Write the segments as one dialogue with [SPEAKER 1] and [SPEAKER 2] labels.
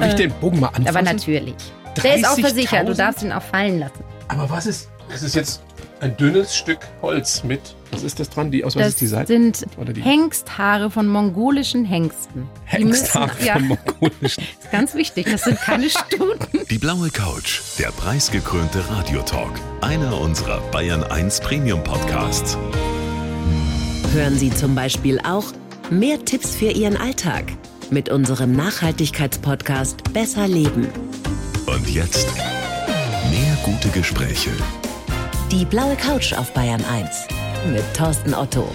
[SPEAKER 1] Darf ich den Bogen mal anfassen?
[SPEAKER 2] Aber natürlich. Der ist auch versichert, du darfst ihn auch fallen lassen.
[SPEAKER 1] Aber was ist, das ist jetzt ein dünnes Stück Holz mit, was ist das dran? Die, aus was
[SPEAKER 2] Das
[SPEAKER 1] ist die Seite?
[SPEAKER 2] sind
[SPEAKER 1] Oder die-
[SPEAKER 2] Hengsthaare von mongolischen Hengsten. Die müssen-
[SPEAKER 1] Hengsthaare
[SPEAKER 2] ja,
[SPEAKER 1] vom mongolischen.
[SPEAKER 2] ist ganz wichtig, das sind keine Stuten.
[SPEAKER 3] Die blaue Couch, der preisgekrönte Radiotalk. Einer unserer Bayern 1 Premium Podcasts.
[SPEAKER 4] Hören Sie zum Beispiel auch mehr Tipps für Ihren Alltag mit unserem Nachhaltigkeitspodcast Besser Leben.
[SPEAKER 3] Und jetzt mehr gute Gespräche.
[SPEAKER 4] Die blaue Couch auf Bayern 1 mit Thorsten Otto.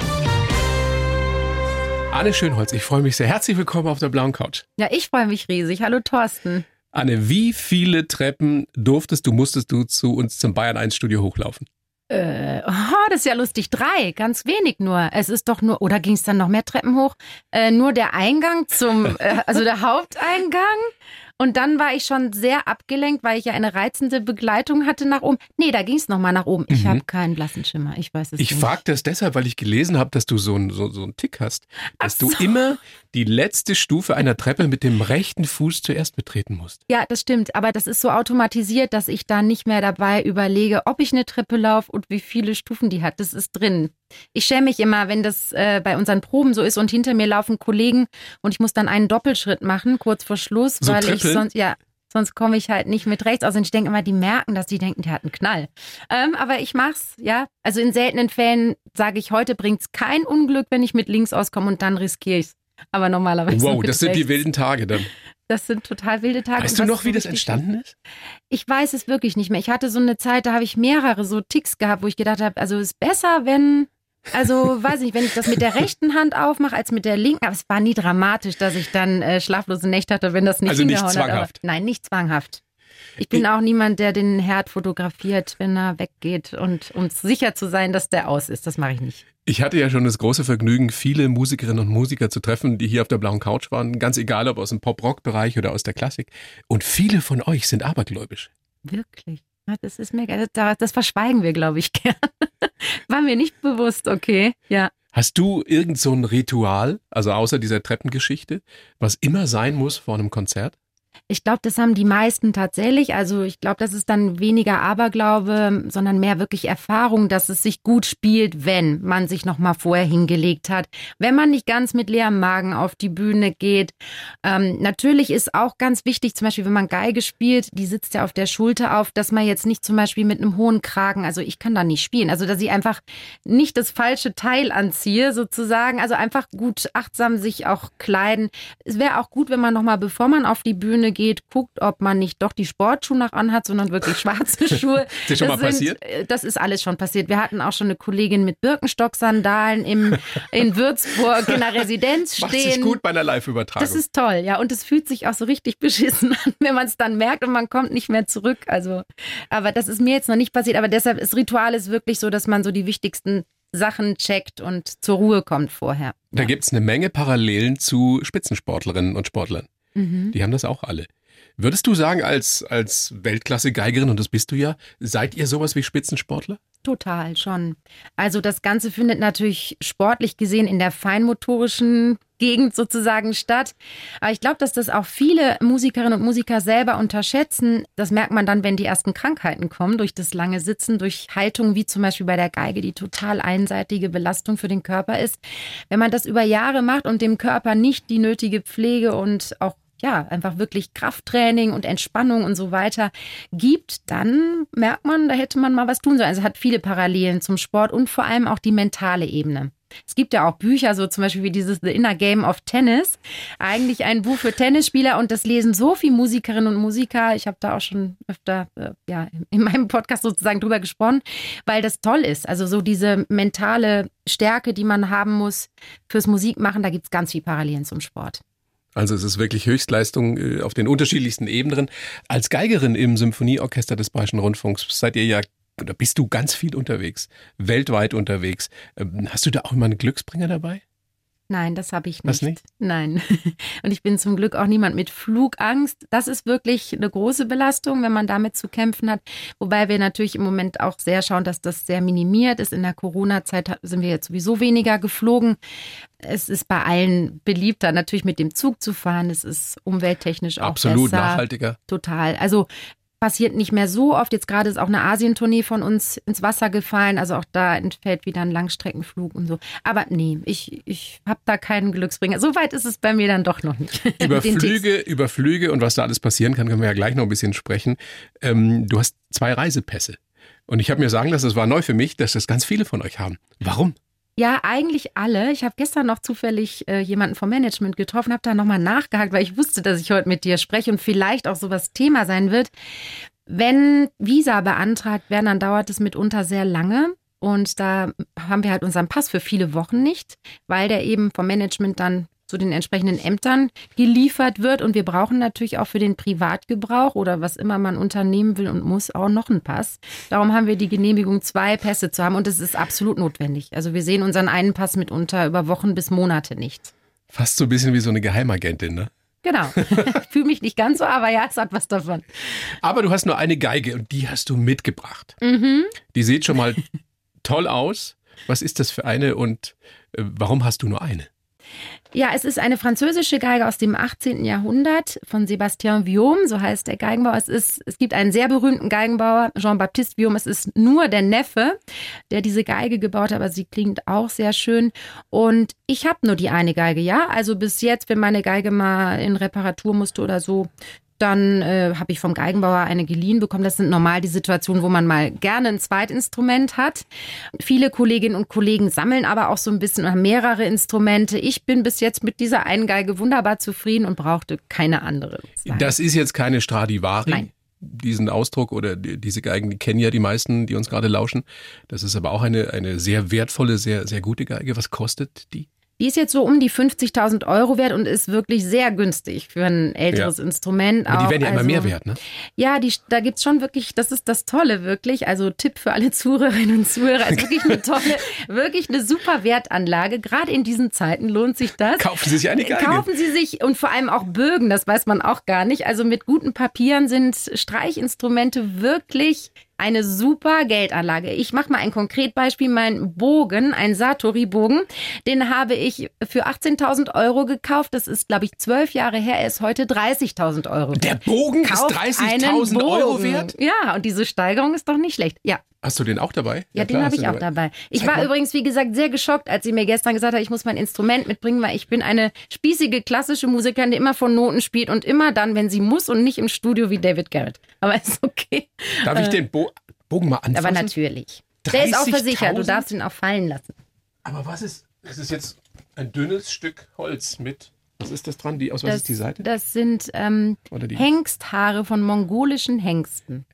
[SPEAKER 1] Anne Schönholz, ich freue mich sehr. Herzlich willkommen auf der blauen Couch.
[SPEAKER 2] Ja, ich freue mich riesig. Hallo Thorsten.
[SPEAKER 1] Anne, wie viele Treppen durftest du, musstest du zu uns zum Bayern 1 Studio hochlaufen?
[SPEAKER 2] Äh, oh, das ist ja lustig. Drei, ganz wenig nur. Es ist doch nur, oder ging es dann noch mehr Treppen hoch? Äh, nur der Eingang zum, äh, also der Haupteingang. Und dann war ich schon sehr abgelenkt, weil ich ja eine reizende Begleitung hatte nach oben. Nee, da ging es nochmal nach oben. Ich
[SPEAKER 1] Mhm.
[SPEAKER 2] habe keinen blassen Schimmer. Ich weiß es
[SPEAKER 1] Ich
[SPEAKER 2] nicht.
[SPEAKER 1] frage das deshalb, weil ich gelesen habe, dass du so einen so, so einen Tick hast, dass
[SPEAKER 2] Ach so.
[SPEAKER 1] du immer die letzte Stufe einer Treppe mit dem rechten Fuß zuerst betreten musst.
[SPEAKER 2] Ja, das stimmt. Aber das ist so automatisiert, dass ich da nicht mehr dabei überlege, ob ich eine Treppe laufe und wie viele Stufen die hat. Das ist drin. Ich schäme mich immer, wenn das äh, bei unseren Proben so ist und hinter mir laufen Kollegen und ich muss dann einen Doppelschritt machen, kurz vor Schluss,
[SPEAKER 1] So
[SPEAKER 2] weil ich
[SPEAKER 1] trippeln?
[SPEAKER 2] sonst, ja, sonst komme ich halt nicht mit rechts aus. Und ich denke immer, die merken das, die denken, der hat einen Knall. Ähm, aber ich mach's, ja. Also in seltenen Fällen sage ich, heute bringt's kein Unglück, wenn ich mit links auskomme und dann riskiere ich's. Aber normalerweise.
[SPEAKER 1] Wow, das sind die wilden Tage dann.
[SPEAKER 2] Das sind total wilde Tage.
[SPEAKER 1] Weißt du noch, wie das entstanden ist?
[SPEAKER 2] ich weiß es wirklich nicht mehr. Ich hatte so eine Zeit, da habe ich mehrere so Ticks gehabt, wo ich gedacht habe, also es ist besser, wenn, also weiß nicht, wenn ich das mit der rechten Hand aufmache als mit der linken. Aber es war nie dramatisch, dass ich dann äh, schlaflose Nächte hatte, wenn das nicht
[SPEAKER 1] Also nicht
[SPEAKER 2] hingehauen hat.
[SPEAKER 1] zwanghaft.
[SPEAKER 2] Aber, nein, nicht zwanghaft. Ich bin auch niemand, der den Herd fotografiert, wenn er weggeht und um sicher zu sein, dass der aus ist. Das mache ich nicht.
[SPEAKER 1] Ich hatte ja schon das große Vergnügen, viele Musikerinnen und Musiker zu treffen, die hier auf der blauen Couch waren, ganz egal ob aus dem Pop-Rock-Bereich oder aus der Klassik. Und viele von euch sind abergläubisch.
[SPEAKER 2] Wirklich. Das ist mir, das, das verschweigen wir, glaube ich, gern. War mir nicht bewusst, okay. Ja.
[SPEAKER 1] Hast du irgend so ein Ritual, also außer dieser Treppengeschichte, was immer sein muss vor einem Konzert?
[SPEAKER 2] Ich glaube, das haben die meisten tatsächlich. Also ich glaube, das ist dann weniger Aberglaube, sondern mehr wirklich Erfahrung, dass es sich gut spielt, wenn man sich noch mal vorher hingelegt hat, wenn man nicht ganz mit leerem Magen auf die Bühne geht. Ähm, natürlich ist auch ganz wichtig, zum Beispiel, wenn man Geige spielt, die sitzt ja auf der Schulter auf, dass man jetzt nicht zum Beispiel mit einem hohen Kragen, also ich kann da nicht spielen, also dass ich einfach nicht das falsche Teil anziehe sozusagen, also einfach gut achtsam sich auch kleiden. Es wäre auch gut, wenn man noch mal, bevor man auf die Bühne geht, guckt, ob man nicht doch die Sportschuhe noch anhat, sondern wirklich schwarze Schuhe.
[SPEAKER 1] Ist dir schon mal
[SPEAKER 2] Das
[SPEAKER 1] passiert?
[SPEAKER 2] äh, Das ist alles schon passiert. Wir hatten auch schon eine Kollegin mit Birkenstock-Sandalen im, in Würzburg in der Residenz
[SPEAKER 1] Macht
[SPEAKER 2] stehen.
[SPEAKER 1] sich gut bei einer Live-Übertragung.
[SPEAKER 2] Das ist toll, ja. Und es fühlt sich auch so richtig beschissen an, wenn man es dann merkt und man kommt nicht mehr zurück. Also, aber das ist mir jetzt noch nicht passiert. Aber deshalb, das Ritual ist wirklich so, dass man so die wichtigsten Sachen checkt und zur Ruhe kommt vorher.
[SPEAKER 1] da gibt's eine Menge Parallelen zu Spitzensportlerinnen und Sportlern.
[SPEAKER 2] Mhm.
[SPEAKER 1] Die haben das auch alle. Würdest du sagen, als, als Weltklasse-Geigerin, und das bist du ja, seid ihr sowas wie Spitzensportler?
[SPEAKER 2] Total, schon. Also das Ganze findet natürlich sportlich gesehen in der feinmotorischen Gegend sozusagen statt. Aber ich glaube, dass das auch viele Musikerinnen und Musiker selber unterschätzen. Das merkt man dann, wenn die ersten Krankheiten kommen, durch das lange Sitzen, durch Haltung, wie zum Beispiel bei der Geige, die total einseitige Belastung für den Körper ist. Wenn man das über Jahre macht und dem Körper nicht die nötige Pflege und auch ja, einfach wirklich Krafttraining und Entspannung und so weiter gibt, dann merkt man, da hätte man mal was tun sollen. Also es hat viele Parallelen zum Sport und vor allem auch die mentale Ebene. Es gibt ja auch Bücher, so zum Beispiel wie dieses The Inner Game of Tennis. Eigentlich ein Buch für Tennisspieler und das lesen so viele Musikerinnen und Musiker. Ich habe da auch schon öfter äh, ja, in meinem Podcast sozusagen drüber gesprochen, weil das toll ist. Also so diese mentale Stärke, die man haben muss fürs Musikmachen, da gibt es ganz viele Parallelen zum Sport.
[SPEAKER 1] Also es ist wirklich Höchstleistung äh, auf den unterschiedlichsten Ebenen. Als Geigerin im Symphonieorchester des Bayerischen Rundfunks seid ihr ja, oder bist du ganz viel unterwegs, weltweit unterwegs. Ähm, Hast du da auch immer einen Glücksbringer dabei?
[SPEAKER 2] Nein, das habe ich nicht.
[SPEAKER 1] Was nicht?
[SPEAKER 2] Nein. Und ich bin zum Glück auch niemand mit Flugangst. Das ist wirklich eine große Belastung, wenn man damit zu kämpfen hat. Wobei wir natürlich im Moment auch sehr schauen, dass das sehr minimiert ist. In der Corona-Zeit sind wir jetzt sowieso weniger geflogen. Es ist bei allen beliebter, natürlich mit dem Zug zu fahren. Es ist umwelttechnisch auch
[SPEAKER 1] Absolut
[SPEAKER 2] besser.
[SPEAKER 1] nachhaltiger.
[SPEAKER 2] Total. Also passiert nicht mehr so oft. Jetzt gerade ist auch eine Asientournee von uns ins Wasser gefallen. Also auch da entfällt wieder ein Langstreckenflug und so. Aber nee, ich, ich habe da keinen Glücksbringer. So weit ist es bei mir dann doch noch nicht.
[SPEAKER 1] Über. Flüge, über Flüge und was da alles passieren kann, können wir ja gleich noch ein bisschen sprechen. Ähm, du hast zwei Reisepässe. Und ich habe mir sagen lassen, das war neu für mich, dass das ganz viele von euch haben. Warum?
[SPEAKER 2] Ja, eigentlich alle. Ich habe gestern noch zufällig äh, jemanden vom Management getroffen, habe da nochmal nachgehakt, weil ich wusste, dass ich heute mit dir spreche und vielleicht auch sowas Thema sein wird. Wenn Visa beantragt werden, dann dauert es mitunter sehr lange. Und da haben wir halt unseren Pass für viele Wochen nicht, weil der eben vom Management dann zu den entsprechenden Ämtern geliefert wird. Und wir brauchen natürlich auch für den Privatgebrauch oder was immer man unternehmen will und muss auch noch einen Pass. Darum haben wir die Genehmigung, zwei Pässe zu haben. Und das ist absolut notwendig. Also wir sehen unseren einen Pass mitunter über Wochen bis Monate nicht.
[SPEAKER 1] Fast so ein bisschen wie so eine Geheimagentin, ne?
[SPEAKER 2] Genau. Ich fühle mich nicht ganz so, aber ja, es hat was davon.
[SPEAKER 1] Aber du hast nur eine Geige und die hast du mitgebracht.
[SPEAKER 2] Mhm.
[SPEAKER 1] Die sieht schon mal toll aus. Was ist das für eine und äh, warum hast du nur eine?
[SPEAKER 2] Ja, es ist eine französische Geige aus dem 18. Jahrhundert von Sébastien Viaume, so heißt der Geigenbauer. Es, ist, es gibt einen sehr berühmten Geigenbauer, Jean-Baptiste Viaume. Es ist nur der Neffe, der diese Geige gebaut hat, aber sie klingt auch sehr schön. Und ich habe nur die eine Geige, ja. Also bis jetzt, wenn meine Geige mal in Reparatur musste oder so, dann äh, habe ich vom Geigenbauer eine geliehen bekommen. Das sind normal die Situationen, wo man mal gerne ein Zweitinstrument hat. Viele Kolleginnen und Kollegen sammeln aber auch so ein bisschen oder mehrere Instrumente. Ich bin bis jetzt mit dieser einen Geige wunderbar zufrieden und brauchte keine andere.
[SPEAKER 1] Das ist jetzt keine Stradivari.
[SPEAKER 2] Nein.
[SPEAKER 1] Diesen Ausdruck oder die- diese Geigen, die kennen ja die meisten, die uns gerade lauschen. Das ist aber auch eine, eine sehr wertvolle, sehr, sehr gute Geige. Was kostet die?
[SPEAKER 2] Die ist jetzt so um die 50.000 Euro wert und ist wirklich sehr günstig für ein älteres Instrument.
[SPEAKER 1] Aber die
[SPEAKER 2] auch.
[SPEAKER 1] werden ja immer
[SPEAKER 2] Also-
[SPEAKER 1] mehr wert, ne?
[SPEAKER 2] Ja, die, da gibt's schon wirklich, das ist das Tolle wirklich. Also Tipp für alle Zuhörerinnen und Zuhörer, ist wirklich eine tolle, wirklich eine super Wertanlage. Gerade in diesen Zeiten lohnt sich das.
[SPEAKER 1] Kaufen Sie sich eine Geige.
[SPEAKER 2] Kaufen Sie sich und vor allem auch Bögen, das weiß man auch gar nicht. Also mit guten Papieren sind Streichinstrumente wirklich eine super Geldanlage. Ich mache mal ein Konkretbeispiel. Mein Bogen, ein Satori-Bogen, den habe ich für 18.000 Euro gekauft. Das ist, glaube ich, zwölf Jahre her. Er ist heute 30.000 Euro.
[SPEAKER 1] Der Bogen
[SPEAKER 2] Kauft
[SPEAKER 1] ist
[SPEAKER 2] einen
[SPEAKER 1] 30.000 Euro wert?
[SPEAKER 2] Ja, und diese Steigerung ist doch nicht schlecht. Ja,
[SPEAKER 1] Hast du den auch dabei?
[SPEAKER 2] ja, den
[SPEAKER 1] klar,
[SPEAKER 2] habe ich auch dabei. Ich
[SPEAKER 1] Zeig
[SPEAKER 2] war
[SPEAKER 1] mal.
[SPEAKER 2] übrigens, wie gesagt, sehr geschockt, als sie mir gestern gesagt hat, ich muss mein Instrument mitbringen, weil ich bin eine spießige klassische Musikerin, die immer von Noten spielt und immer dann, wenn sie muss und nicht im Studio wie David Garrett. Aber ist okay.
[SPEAKER 1] Darf ich den Bo Bogen mal anfassen?
[SPEAKER 2] Aber natürlich. Der ist auch
[SPEAKER 1] 30.000?
[SPEAKER 2] versichert, du darfst ihn auch fallen lassen.
[SPEAKER 1] Aber was ist, das ist jetzt ein dünnes Stück Holz mit, was ist das dran? Die, aus was
[SPEAKER 2] Das,
[SPEAKER 1] ist die Seite?
[SPEAKER 2] das sind ähm, Hengsthaare von mongolischen Hengsten.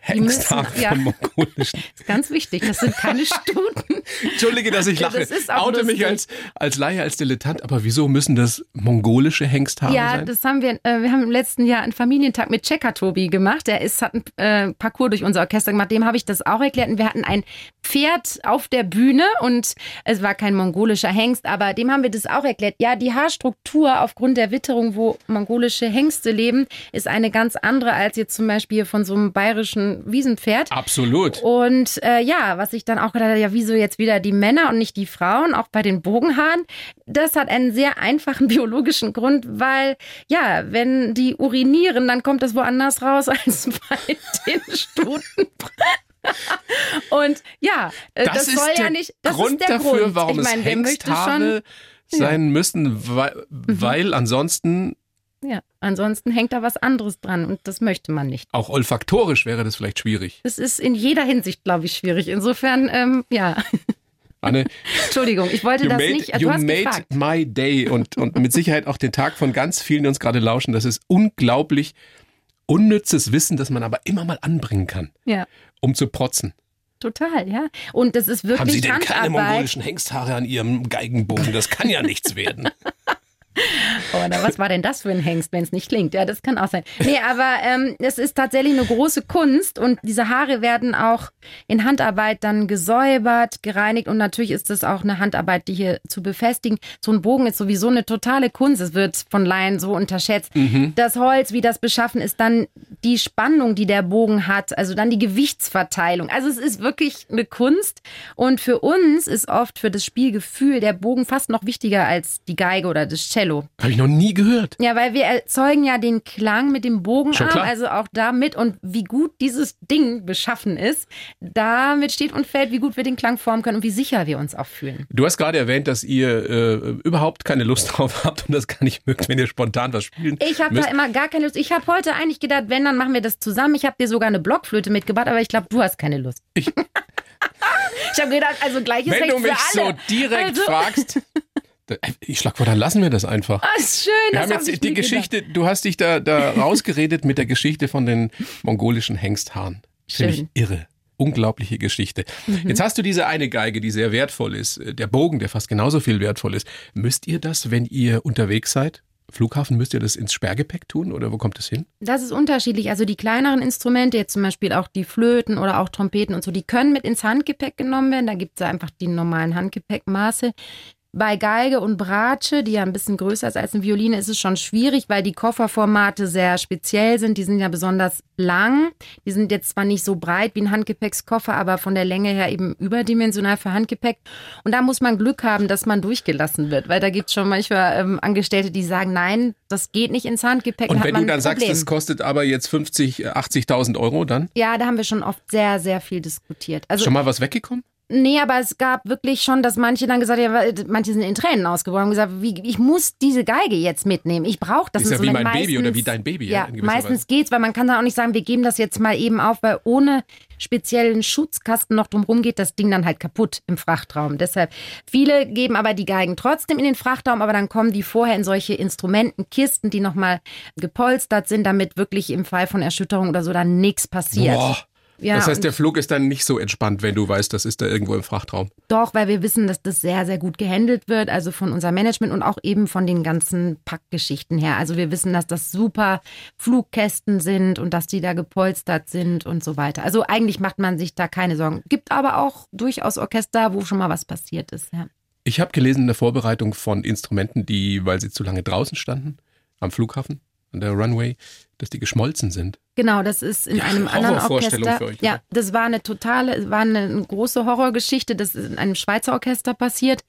[SPEAKER 1] Hengsthaare
[SPEAKER 2] ja.
[SPEAKER 1] vom mongolischen.
[SPEAKER 2] Ist ganz wichtig, das sind keine Stuten.
[SPEAKER 1] Entschuldige, dass ich
[SPEAKER 2] Ja,
[SPEAKER 1] lache.
[SPEAKER 2] das ist auch
[SPEAKER 1] Oute mich als, als Laie, als Dilettant, aber wieso müssen das mongolische Hengsthaare
[SPEAKER 2] Ja,
[SPEAKER 1] sein?
[SPEAKER 2] das haben wir, äh, wir haben im letzten Jahr einen Familientag mit Checker Tobi gemacht. Der ist, hat einen äh, Parcours durch unser Orchester gemacht. Dem habe ich das auch erklärt. Und wir hatten ein Pferd auf der Bühne und es war kein mongolischer Hengst, aber dem haben wir das auch erklärt. Ja, die Haarstruktur aufgrund der Witterung, wo mongolische Hengste leben, ist eine ganz andere als jetzt zum Beispiel von so einem bayerischen Wiesenpferd.
[SPEAKER 1] Absolut.
[SPEAKER 2] Und äh, ja, was ich dann auch gedacht habe, ja, wieso jetzt wieder die Männer und nicht die Frauen, auch bei den Bogenhaaren? Das hat einen sehr einfachen biologischen Grund, weil ja, wenn die urinieren, dann kommt das woanders raus als bei den Stuten. Und ja, äh,
[SPEAKER 1] Das,
[SPEAKER 2] das, soll ja nicht. Das
[SPEAKER 1] Grund
[SPEAKER 2] ist der
[SPEAKER 1] dafür,
[SPEAKER 2] Grund.
[SPEAKER 1] warum
[SPEAKER 2] ich meine,
[SPEAKER 1] es. Hengsthaare sein müssen, weil,
[SPEAKER 2] Mhm.
[SPEAKER 1] weil ansonsten
[SPEAKER 2] Ja, ansonsten hängt da was anderes dran und das möchte man nicht.
[SPEAKER 1] auch olfaktorisch wäre das vielleicht schwierig.
[SPEAKER 2] Das ist in jeder Hinsicht, glaube ich, schwierig. Insofern, ähm, ja,
[SPEAKER 1] Anne,
[SPEAKER 2] Entschuldigung, ich wollte das
[SPEAKER 1] made,
[SPEAKER 2] nicht. Du
[SPEAKER 1] you
[SPEAKER 2] hast
[SPEAKER 1] made
[SPEAKER 2] gefragt.
[SPEAKER 1] my day und, und mit Sicherheit auch den Tag von ganz vielen, die uns gerade lauschen. Das ist unglaublich unnützes Wissen, das man aber immer mal anbringen kann,
[SPEAKER 2] Ja.
[SPEAKER 1] um zu protzen.
[SPEAKER 2] Total, ja. Und das ist wirklich
[SPEAKER 1] Haben Sie denn keine mongolischen Hengsthaare an Ihrem Geigenbogen? Das kann ja nichts werden.
[SPEAKER 2] Oder was war denn das für ein Hengst, wenn es nicht klingt? Ja, das kann auch sein. Nee, aber ähm, es ist tatsächlich eine große Kunst und diese Haare werden auch in Handarbeit dann gesäubert, gereinigt und natürlich ist das auch eine Handarbeit, die hier zu befestigen. So ein Bogen ist sowieso eine totale Kunst. Es wird von Laien so unterschätzt. Mhm. Das Holz, wie das beschaffen ist, dann die Spannung, die der Bogen hat, also dann die Gewichtsverteilung. Also es ist wirklich eine Kunst und für uns ist oft für das Spielgefühl der Bogen fast noch wichtiger als die Geige oder das Cello.
[SPEAKER 1] Habe ich noch nie gehört.
[SPEAKER 2] Ja, weil wir erzeugen ja den Klang mit dem Bogenarm, also auch damit und wie gut dieses Ding beschaffen ist, damit steht und fällt, wie gut wir den Klang formen können und wie sicher wir uns auch fühlen.
[SPEAKER 1] Du hast gerade erwähnt, dass ihr äh, überhaupt keine Lust drauf habt und das gar nicht mögt, wenn ihr spontan was spielen
[SPEAKER 2] Ich habe da immer gar keine Lust. Ich habe heute eigentlich gedacht, wenn, dann machen wir das zusammen. Ich habe dir sogar eine Blockflöte mitgebracht, aber ich glaube, du hast keine Lust.
[SPEAKER 1] Ich,
[SPEAKER 2] ich habe gedacht, also gleiches
[SPEAKER 1] Wenn
[SPEAKER 2] Recht
[SPEAKER 1] du mich so direkt
[SPEAKER 2] Also-
[SPEAKER 1] fragst, ich schlag vor, dann lassen wir das einfach.
[SPEAKER 2] Ah, ist schön.
[SPEAKER 1] Wir
[SPEAKER 2] das
[SPEAKER 1] haben jetzt die Geschichte, du hast dich da, da rausgeredet mit der Geschichte von den mongolischen Hengsthaaren. Finde ich
[SPEAKER 2] Schön.
[SPEAKER 1] irre. Unglaubliche Geschichte.
[SPEAKER 2] Mhm.
[SPEAKER 1] Jetzt hast du diese eine Geige, die sehr wertvoll ist, äh, der Bogen, der fast genauso viel wertvoll ist. Müsst ihr das, wenn ihr unterwegs seid? Flughafen, müsst ihr das ins Sperrgepäck tun oder wo kommt das hin?
[SPEAKER 2] Das ist unterschiedlich. Also die kleineren Instrumente, jetzt zum Beispiel auch die Flöten oder auch Trompeten und so, die können mit ins Handgepäck genommen werden. Da gibt es einfach die normalen Handgepäckmaße. Bei Geige und Bratsche, die ja ein bisschen größer ist als eine Violine, ist es schon schwierig, weil die Kofferformate sehr speziell sind. Die sind ja besonders lang. Die sind jetzt zwar nicht so breit wie ein Handgepäckskoffer, aber von der Länge her eben überdimensional für Handgepäck. Und da muss man Glück haben, dass man durchgelassen wird, weil da gibt es schon manchmal ähm, Angestellte, die sagen, nein, das geht nicht ins Handgepäck.
[SPEAKER 1] Und wenn du dann sagst, das kostet aber jetzt 50, äh, 80.000 Euro, dann
[SPEAKER 2] Ja, da haben wir schon oft sehr, sehr viel diskutiert. Also,
[SPEAKER 1] schon mal was weggekommen?
[SPEAKER 2] Nee, aber es gab wirklich schon, dass manche dann gesagt haben, ja, manche sind in Tränen ausgebrochen und gesagt, wie, ich muss diese Geige jetzt mitnehmen. Ich brauche das
[SPEAKER 1] Ist ja wie
[SPEAKER 2] Instrument.
[SPEAKER 1] mein Baby oder
[SPEAKER 2] Meistens-
[SPEAKER 1] wie dein Baby, ja,
[SPEAKER 2] meistens
[SPEAKER 1] Weise.
[SPEAKER 2] geht's, weil man kann da auch nicht sagen, wir geben das jetzt mal eben auf, weil ohne speziellen Schutzkasten noch drumherum geht das Ding dann halt kaputt im Frachtraum. Deshalb, viele geben aber die Geigen trotzdem in den Frachtraum, aber dann kommen die vorher in solche Instrumentenkisten, die nochmal gepolstert sind, damit wirklich im Fall von Erschütterung oder so dann nichts passiert.
[SPEAKER 1] Boah.
[SPEAKER 2] Ja,
[SPEAKER 1] das heißt, der Flug ist dann nicht so entspannt, wenn du weißt, das ist da irgendwo im Frachtraum.
[SPEAKER 2] Doch, weil wir wissen, dass das sehr, sehr gut gehandelt wird, also von unserem Management und auch eben von den ganzen Packgeschichten her. Also wir wissen, dass das super Flugkästen sind und dass die da gepolstert sind und so weiter. Also eigentlich macht man sich da keine Sorgen. Gibt aber auch durchaus Orchester, wo schon mal was passiert ist. Ja.
[SPEAKER 1] Ich habe gelesen in der Vorbereitung von Instrumenten, die, weil sie zu lange draußen standen, am Flughafen, an der Runway, dass die geschmolzen sind.
[SPEAKER 2] Genau, das ist in
[SPEAKER 1] Ja,
[SPEAKER 2] einem anderen Orchester.
[SPEAKER 1] für euch,
[SPEAKER 2] ja,
[SPEAKER 1] oder?
[SPEAKER 2] das war eine totale, war eine große Horrorgeschichte. Das ist in einem Schweizer Orchester passiert.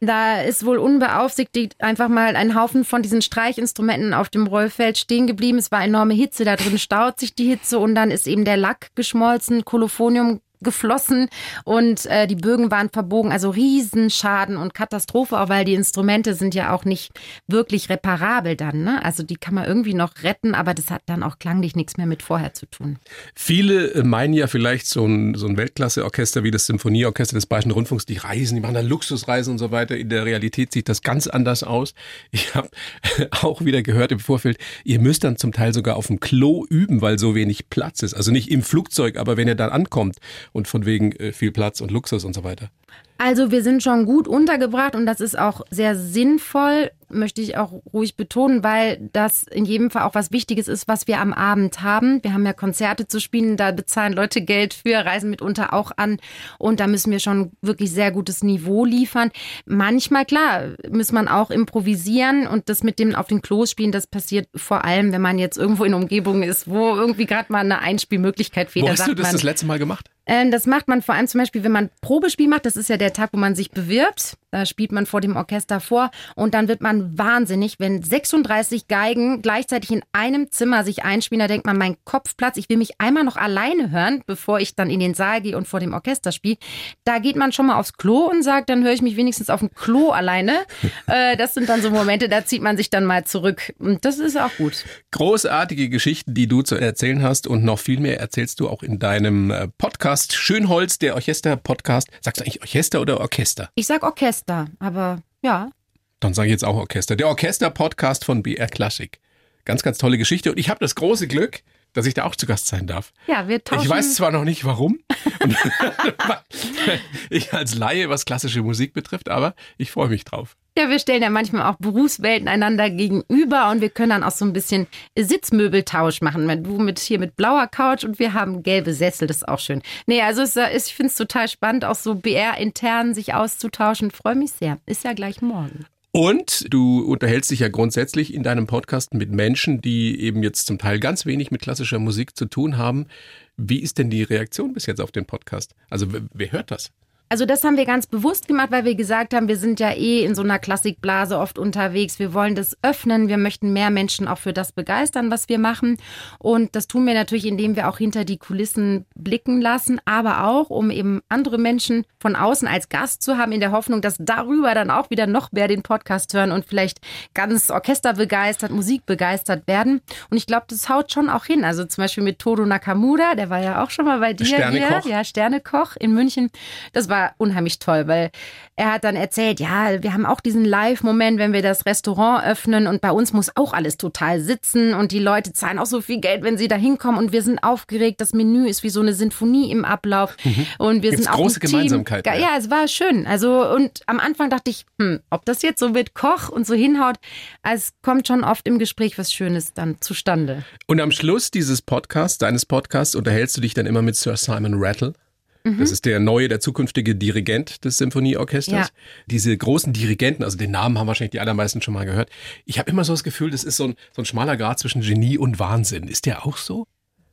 [SPEAKER 2] Da ist wohl unbeaufsichtigt einfach mal ein Haufen von diesen Streichinstrumenten auf dem Rollfeld stehen geblieben. Es war enorme Hitze, da drin staut sich die Hitze und dann ist eben der Lack geschmolzen, Kolophonium geflossen und äh, die Bögen waren verbogen. Also Riesenschaden und Katastrophe, auch weil die Instrumente sind ja auch nicht wirklich reparabel dann. Ne? Also die kann man irgendwie noch retten, aber das hat dann auch klanglich nichts mehr mit vorher zu tun.
[SPEAKER 1] Viele äh, meinen ja vielleicht so ein, so ein Weltklasse-Orchester wie das Symphonieorchester des Bayerischen Rundfunks, die reisen, die machen da Luxusreisen und so weiter. In der Realität sieht das ganz anders aus. Ich habe auch wieder gehört im Vorfeld, ihr müsst dann zum Teil sogar auf dem Klo üben, weil so wenig Platz ist. Also nicht im Flugzeug, aber wenn ihr dann ankommt und von wegen äh, viel Platz und Luxus und so weiter.
[SPEAKER 2] Also wir sind schon gut untergebracht und das ist auch sehr sinnvoll, möchte ich auch ruhig betonen, weil das in jedem Fall auch was Wichtiges ist, was wir am Abend haben. Wir haben ja Konzerte zu spielen, da bezahlen Leute Geld für, reisen mitunter auch an und da müssen wir schon wirklich sehr gutes Niveau liefern. Manchmal, klar, muss man auch improvisieren und das mit dem auf den Klos spielen, das passiert vor allem, wenn man jetzt irgendwo in Umgebungen ist, wo irgendwie gerade mal eine Einspielmöglichkeit fehlt.
[SPEAKER 1] Wo hast du das
[SPEAKER 2] man,
[SPEAKER 1] das letzte Mal gemacht?
[SPEAKER 2] Ähm, das macht man vor allem zum Beispiel, wenn man Probespiel macht. Das ist ja der Tag, wo man sich bewirbt. Da spielt man vor dem Orchester vor. Und dann wird man wahnsinnig, wenn 36 Geigen gleichzeitig in einem Zimmer sich einspielen. Da denkt man, mein Kopf platzt. Ich will mich einmal noch alleine hören, bevor ich dann in den Saal gehe und vor dem Orchester spiele. Da geht man schon mal aufs Klo und sagt, dann höre ich mich wenigstens auf dem Klo alleine. äh, das sind dann so Momente, da zieht man sich dann mal zurück. Und das ist auch gut.
[SPEAKER 1] Großartige Geschichten, die du zu erzählen hast und noch viel mehr erzählst du auch in deinem äh, Podcast Schönholz, der Orchester-Podcast. Sagst du eigentlich Orchester oder Orchester?
[SPEAKER 2] Ich sag Orchester, aber ja,
[SPEAKER 1] Dann sage ich jetzt auch Orchester. Der Orchester-Podcast von BR Classic. Ganz, ganz tolle Geschichte. Und ich habe das große Glück, dass ich da auch zu Gast sein darf.
[SPEAKER 2] ja, wir tauschen.
[SPEAKER 1] Ich weiß zwar noch nicht warum, ich als Laie, was klassische Musik betrifft, aber ich freue mich drauf.
[SPEAKER 2] Ja, wir stellen ja manchmal auch Berufswelten einander gegenüber und wir können dann auch so ein bisschen Sitzmöbeltausch machen. Du mit hier mit blauer Couch und wir haben gelbe Sessel, das ist auch schön. Nee, also ist, ich finde es total spannend, auch so BR-intern sich auszutauschen. Freue mich sehr. Ist ja gleich morgen.
[SPEAKER 1] Und du unterhältst dich ja grundsätzlich in deinem Podcast mit Menschen, die eben jetzt zum Teil ganz wenig mit klassischer Musik zu tun haben. Wie ist denn die Reaktion bis jetzt auf den Podcast? Also wer hört das?
[SPEAKER 2] Also das haben wir ganz bewusst gemacht, weil wir gesagt haben, wir sind ja eh in so einer Klassikblase oft unterwegs. Wir wollen das öffnen. Wir möchten mehr Menschen auch für das begeistern, was wir machen. Und das tun wir natürlich, indem wir auch hinter die Kulissen blicken lassen, aber auch, um eben andere Menschen von außen als Gast zu haben, in der Hoffnung, dass darüber dann auch wieder noch mehr den Podcast hören und vielleicht ganz orchesterbegeistert, musikbegeistert werden. Und ich glaube, das haut schon auch hin. Also zum Beispiel mit Todo Nakamura, der war ja auch schon mal bei dir
[SPEAKER 1] Sternekoch.
[SPEAKER 2] hier. Ja, Sternekoch in München. Das war unheimlich toll, weil er hat dann erzählt, ja, wir haben auch diesen Live-Moment, wenn wir das Restaurant öffnen und bei uns muss auch alles total sitzen und die Leute zahlen auch so viel Geld, wenn sie da hinkommen und wir sind aufgeregt. Das Menü ist wie so eine Sinfonie im Ablauf mhm. und wir
[SPEAKER 1] Gibt's
[SPEAKER 2] sind auch
[SPEAKER 1] große
[SPEAKER 2] ein
[SPEAKER 1] Gemeinsamkeit.
[SPEAKER 2] Ja. ja, es war schön. Also und am Anfang dachte ich, hm, ob das jetzt so mit Koch und so hinhaut, es kommt schon oft im Gespräch was Schönes dann zustande.
[SPEAKER 1] Und am Schluss dieses Podcasts, deines Podcasts, unterhältst du dich dann immer mit Sir Simon Rattle. Das mhm. ist der neue, der zukünftige Dirigent des Symphonieorchesters. Ja. Diese großen Dirigenten, also den Namen haben wahrscheinlich die allermeisten schon mal gehört. Ich habe immer so das Gefühl, das ist so ein, so ein schmaler Grad zwischen Genie und Wahnsinn. Ist der auch so?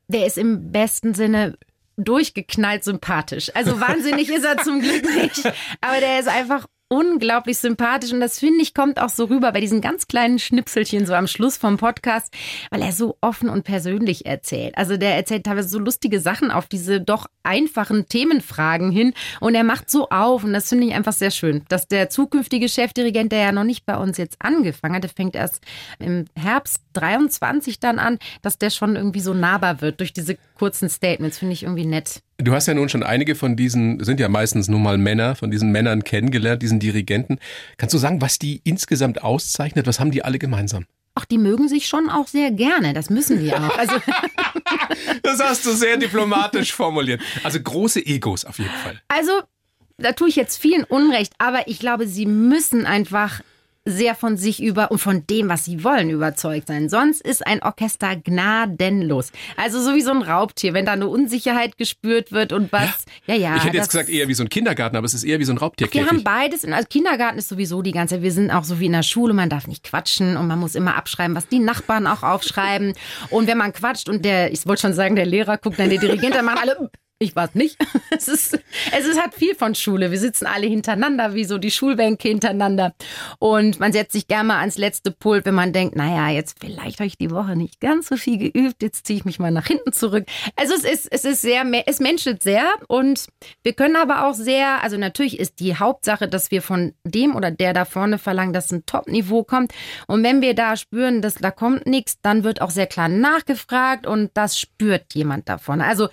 [SPEAKER 2] Der ist im besten Sinne durchgeknallt sympathisch. Also wahnsinnig ist er zum Glück nicht, aber der ist einfach unglaublich sympathisch und das finde ich kommt auch so rüber bei diesen ganz kleinen Schnipselchen so am Schluss vom Podcast, weil er so offen und persönlich erzählt. Also der erzählt teilweise so lustige Sachen auf diese doch einfachen Themenfragen hin und er macht so auf und das finde ich einfach sehr schön, dass der zukünftige Chefdirigent, der ja noch nicht bei uns jetzt angefangen hat, der fängt erst im Herbst 23 dann an, dass der schon irgendwie so nahbar wird durch diese kurzen Statements, finde ich irgendwie nett.
[SPEAKER 1] Du hast ja nun schon einige von diesen, sind ja meistens nun mal Männer, von diesen Männern kennengelernt, diesen Dirigenten. Kannst du sagen, was die insgesamt auszeichnet? Was haben die alle gemeinsam?
[SPEAKER 2] Ach, die mögen sich schon auch sehr gerne. Das müssen die auch. Also
[SPEAKER 1] das hast du sehr diplomatisch formuliert. Also große Egos auf jeden Fall.
[SPEAKER 2] Also da tue ich jetzt vielen Unrecht, aber ich glaube, sie müssen einfach sehr von sich über und von dem, was sie wollen, überzeugt sein. Sonst ist ein Orchester gnadenlos. Also so wie so ein Raubtier, wenn da eine Unsicherheit gespürt wird und was. Ja, ja. ja
[SPEAKER 1] ich hätte jetzt gesagt eher wie so ein Kindergarten, aber es ist eher wie so ein Raubtier.
[SPEAKER 2] Wir haben beides. Also Kindergarten ist sowieso die ganze. Wir sind auch so wie in der Schule. Man darf nicht quatschen und man muss immer abschreiben, was die Nachbarn auch aufschreiben. Und wenn man quatscht und der, ich wollte schon sagen, der Lehrer guckt dann der Dirigent, dann machen alle ich weiß nicht. Es ist, es ist halt viel von Schule. Wir sitzen alle hintereinander, wie so die Schulbänke hintereinander. Und man setzt sich gerne mal ans letzte Pult, wenn man denkt, naja, jetzt vielleicht habe ich die Woche nicht ganz so viel geübt, jetzt ziehe ich mich mal nach hinten zurück. Also es ist, es ist sehr, es menschelt sehr und wir können aber auch sehr, also natürlich ist die Hauptsache, dass wir von dem oder der da vorne verlangen, dass ein Top-Niveau kommt. Und wenn wir da spüren, dass da kommt nichts, dann wird auch sehr klar nachgefragt und das spürt jemand davon. Also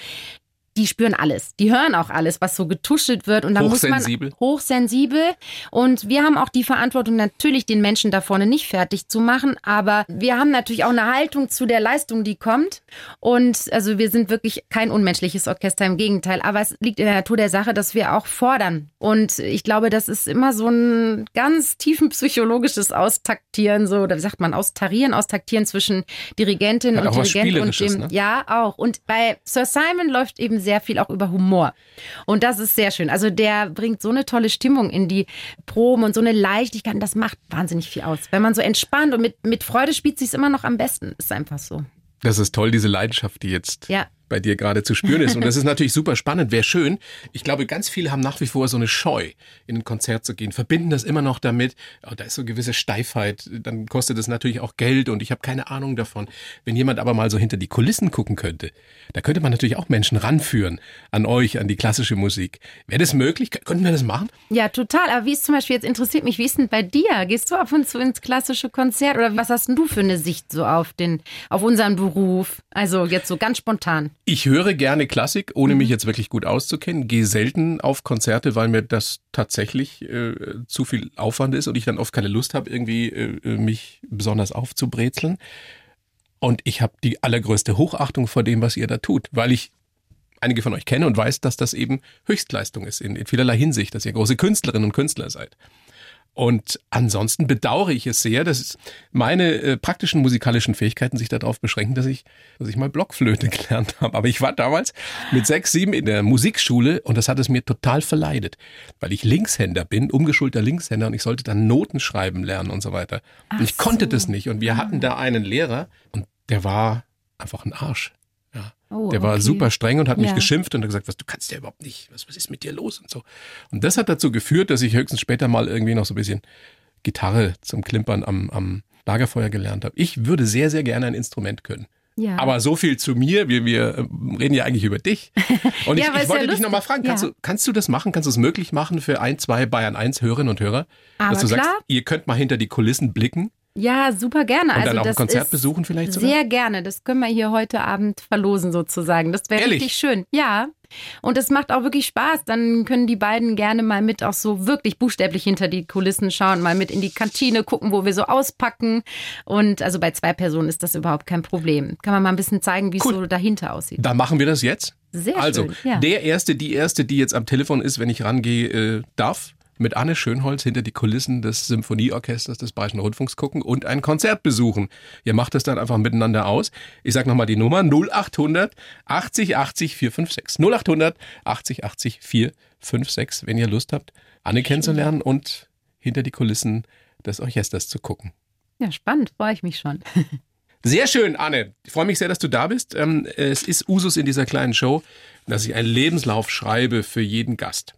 [SPEAKER 2] die spüren alles. Die hören auch alles, was so getuschelt wird. Und da muss man hochsensibel. Und wir haben auch die Verantwortung, natürlich den Menschen da vorne nicht fertig zu machen. Aber wir haben natürlich auch eine Haltung zu der Leistung, die kommt. Und also wir sind wirklich kein unmenschliches Orchester, im Gegenteil. Aber es liegt in der Natur der Sache, dass wir auch fordern. Und ich glaube, das ist immer so ein ganz tiefen psychologisches Austaktieren, so, oder wie sagt man, austarieren, austaktieren zwischen Dirigentin
[SPEAKER 1] Hat
[SPEAKER 2] und Dirigent und dem.
[SPEAKER 1] Ne?
[SPEAKER 2] Ja, auch. Und bei Sir Simon läuft eben sehr viel auch über Humor. Und das ist sehr schön. Also der bringt so eine tolle Stimmung in die Proben und so eine Leichtigkeit. Und das macht wahnsinnig viel aus. Wenn man so entspannt und mit, mit Freude spielt, sich immer noch am besten. Ist einfach so.
[SPEAKER 1] Das ist toll, diese Leidenschaft, die jetzt ja bei dir gerade zu spüren ist. Und das ist natürlich super spannend, wäre schön. Ich glaube, ganz viele haben nach wie vor so eine Scheu, in ein Konzert zu gehen, verbinden das immer noch damit, oh, da ist so eine gewisse Steifheit, dann kostet es natürlich auch Geld und ich habe keine Ahnung davon. Wenn jemand aber mal so hinter die Kulissen gucken könnte, da könnte man natürlich auch Menschen ranführen an euch, an die klassische Musik. Wäre das möglich? Könnten wir das machen?
[SPEAKER 2] Ja, total. Aber wie ist zum Beispiel, jetzt interessiert mich, wie ist denn bei dir? Gehst du ab und zu ins klassische Konzert oder was hast du für eine Sicht so auf den, auf unseren Beruf? Also jetzt so ganz spontan.
[SPEAKER 1] Ich höre gerne Klassik, ohne mhm. mich jetzt wirklich gut auszukennen. Gehe selten auf Konzerte, weil mir das tatsächlich äh, zu viel Aufwand ist und ich dann oft keine Lust habe, irgendwie äh, mich besonders aufzubrezeln. Und ich habe die allergrößte Hochachtung vor dem, was ihr da tut, weil ich einige von euch kenne und weiß, dass das eben Höchstleistung ist in, in vielerlei Hinsicht, dass ihr große Künstlerinnen und Künstler seid. Und ansonsten bedauere ich es sehr, dass meine äh, praktischen musikalischen Fähigkeiten sich darauf beschränken, dass ich, dass ich mal Blockflöte gelernt habe. Aber ich war damals mit sechs, sieben in der Musikschule und das hat es mir total verleidet, weil ich Linkshänder bin, umgeschulter Linkshänder und ich sollte dann Noten schreiben lernen und so weiter. und ich konnte
[SPEAKER 2] so.
[SPEAKER 1] das nicht. Und wir hatten da einen Lehrer und der war einfach ein Arsch.
[SPEAKER 2] Oh,
[SPEAKER 1] der war
[SPEAKER 2] okay.
[SPEAKER 1] super streng und hat mich
[SPEAKER 2] Ja.
[SPEAKER 1] geschimpft und hat gesagt, was du kannst ja überhaupt nicht, was, was ist mit dir los und so. Und das hat dazu geführt, dass ich höchstens später mal irgendwie noch so ein bisschen Gitarre zum Klimpern am, am Lagerfeuer gelernt habe. Ich würde sehr, sehr gerne ein Instrument können.
[SPEAKER 2] Ja.
[SPEAKER 1] Aber so viel zu mir, wir, wir äh, reden ja eigentlich über dich. Und
[SPEAKER 2] Ja,
[SPEAKER 1] ich, ich wollte
[SPEAKER 2] ja
[SPEAKER 1] dich nochmal fragen, kannst, du, kannst du das machen? Kannst du es möglich machen für ein, zwei Bayern 1 Hörerinnen und Hörer?
[SPEAKER 2] Aber
[SPEAKER 1] dass du sagst,
[SPEAKER 2] klar.
[SPEAKER 1] ihr könnt mal hinter die Kulissen blicken
[SPEAKER 2] Ja, super gerne.
[SPEAKER 1] und
[SPEAKER 2] also
[SPEAKER 1] dann auch ein Konzert besuchen vielleicht sogar?
[SPEAKER 2] Sehr gerne. Das können wir hier heute Abend verlosen sozusagen. Das wäre richtig schön. Ja. Und es macht auch wirklich Spaß. Dann können die beiden gerne mal mit auch so wirklich buchstäblich hinter die Kulissen schauen, mal mit in die Kantine gucken, wo wir so auspacken. Und also bei zwei Personen ist das überhaupt kein Problem. Kann man mal ein bisschen zeigen, wie es
[SPEAKER 1] Cool.
[SPEAKER 2] so dahinter aussieht.
[SPEAKER 1] Dann machen wir das jetzt.
[SPEAKER 2] Sehr
[SPEAKER 1] also,
[SPEAKER 2] schön. Ja.
[SPEAKER 1] der Erste, die Erste, die jetzt am Telefon ist, wenn ich rangehe, äh, darf mit Anne Schönholz hinter die Kulissen des Symphonieorchesters des Bayerischen Rundfunks gucken und ein Konzert besuchen. Ihr macht es dann einfach miteinander aus. Ich sage nochmal die Nummer 0800 80 80 456. 0800 80 80 456, wenn ihr Lust habt, Anne kennenzulernen und hinter die Kulissen des Orchesters zu gucken.
[SPEAKER 2] ja, spannend. Freue ich mich schon.
[SPEAKER 1] Sehr schön, Anne. Ich freue mich sehr, dass du da bist. Ähm, Es ist Usus in dieser kleinen Show, dass ich einen Lebenslauf schreibe für jeden Gast.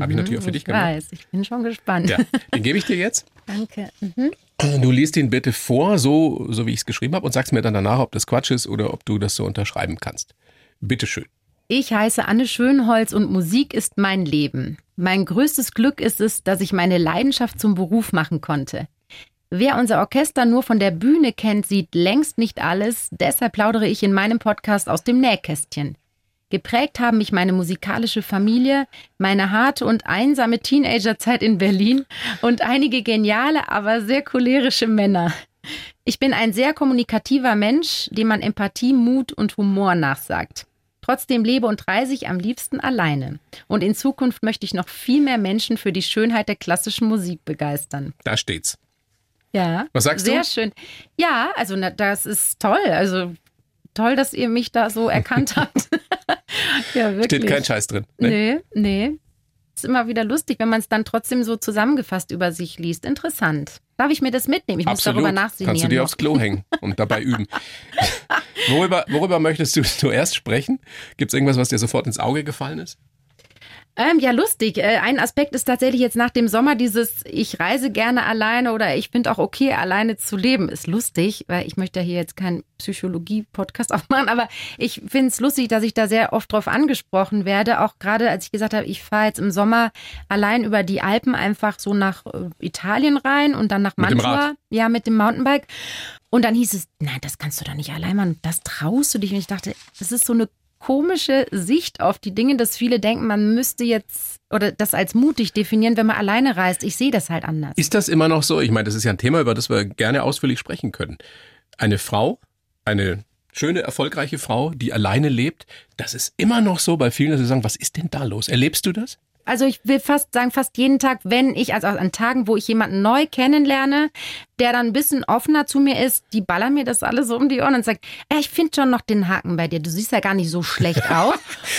[SPEAKER 1] Habe ich natürlich auch für dich
[SPEAKER 2] ich
[SPEAKER 1] gemacht.
[SPEAKER 2] weiß. Ich bin schon gespannt.
[SPEAKER 1] Ja, den gebe ich dir jetzt.
[SPEAKER 2] Danke. Mhm.
[SPEAKER 1] Du liest ihn bitte vor, so, so wie ich es geschrieben habe, und sagst mir dann danach, ob das Quatsch ist oder ob du das so unterschreiben kannst. Bitteschön.
[SPEAKER 2] Ich heiße Anne Schönholz und Musik ist mein Leben. Mein größtes Glück ist es, dass ich meine Leidenschaft zum Beruf machen konnte. Wer unser Orchester nur von der Bühne kennt, sieht längst nicht alles. Deshalb plaudere ich in meinem Podcast aus dem Nähkästchen. Geprägt haben mich meine musikalische Familie, meine harte und einsame Teenagerzeit in Berlin und einige geniale, aber sehr cholerische Männer. Ich bin ein sehr kommunikativer Mensch, dem man Empathie, Mut und Humor nachsagt. Trotzdem lebe und reise ich am liebsten alleine. Und in Zukunft möchte ich noch viel mehr Menschen für die Schönheit der klassischen Musik begeistern.
[SPEAKER 1] Da steht's.
[SPEAKER 2] Ja.
[SPEAKER 1] Was sagst
[SPEAKER 2] sehr
[SPEAKER 1] du?
[SPEAKER 2] schön. Ja, also na, das ist toll. Also toll, dass ihr mich da so erkannt habt. Ja, wirklich.
[SPEAKER 1] Steht kein Scheiß drin. Ne?
[SPEAKER 2] Nee, nee. Ist immer wieder lustig, wenn man es dann trotzdem so zusammengefasst über sich liest. Interessant. Darf ich mir das mitnehmen? Ich
[SPEAKER 1] Absolut.
[SPEAKER 2] muss darüber nachsehen.
[SPEAKER 1] Kannst du dir aufs Klo hängen und dabei üben. worüber, worüber möchtest du zuerst sprechen? Gibt es irgendwas, was dir sofort ins Auge gefallen ist?
[SPEAKER 2] Ähm, ja, lustig. Äh, ein Aspekt ist tatsächlich jetzt nach dem Sommer dieses, ich reise gerne alleine oder ich finde auch okay, alleine zu leben. Ist lustig, weil ich möchte ja hier jetzt keinen Psychologie-Podcast aufmachen, aber ich finde es lustig, dass ich da sehr oft drauf angesprochen werde. Auch gerade als ich gesagt habe, ich fahre jetzt im Sommer allein über die Alpen einfach so nach äh, Italien rein und dann nach Mantua. Ja, mit dem Mountainbike. Und dann hieß es, nein, das kannst du doch nicht allein machen. Das traust du dich. Und ich dachte, das ist so eine komische Sicht auf die Dinge, dass viele denken, man müsste jetzt oder das als mutig definieren, wenn man alleine reist. Ich sehe das halt anders.
[SPEAKER 1] Ist das immer noch so? Ich meine, das ist ja ein Thema, über das wir gerne ausführlich sprechen können. Eine Frau, eine schöne, erfolgreiche Frau, die alleine lebt, das ist immer noch so bei vielen, dass sie sagen, was ist denn da los? Erlebst du das?
[SPEAKER 2] Also ich will fast sagen, fast jeden Tag, wenn ich, also an Tagen, wo ich jemanden neu kennenlerne, der dann ein bisschen offener zu mir ist, die ballern mir das alles so um die Ohren und sagen, äh, ich finde schon noch den Haken bei dir. Du siehst ja gar nicht so schlecht aus.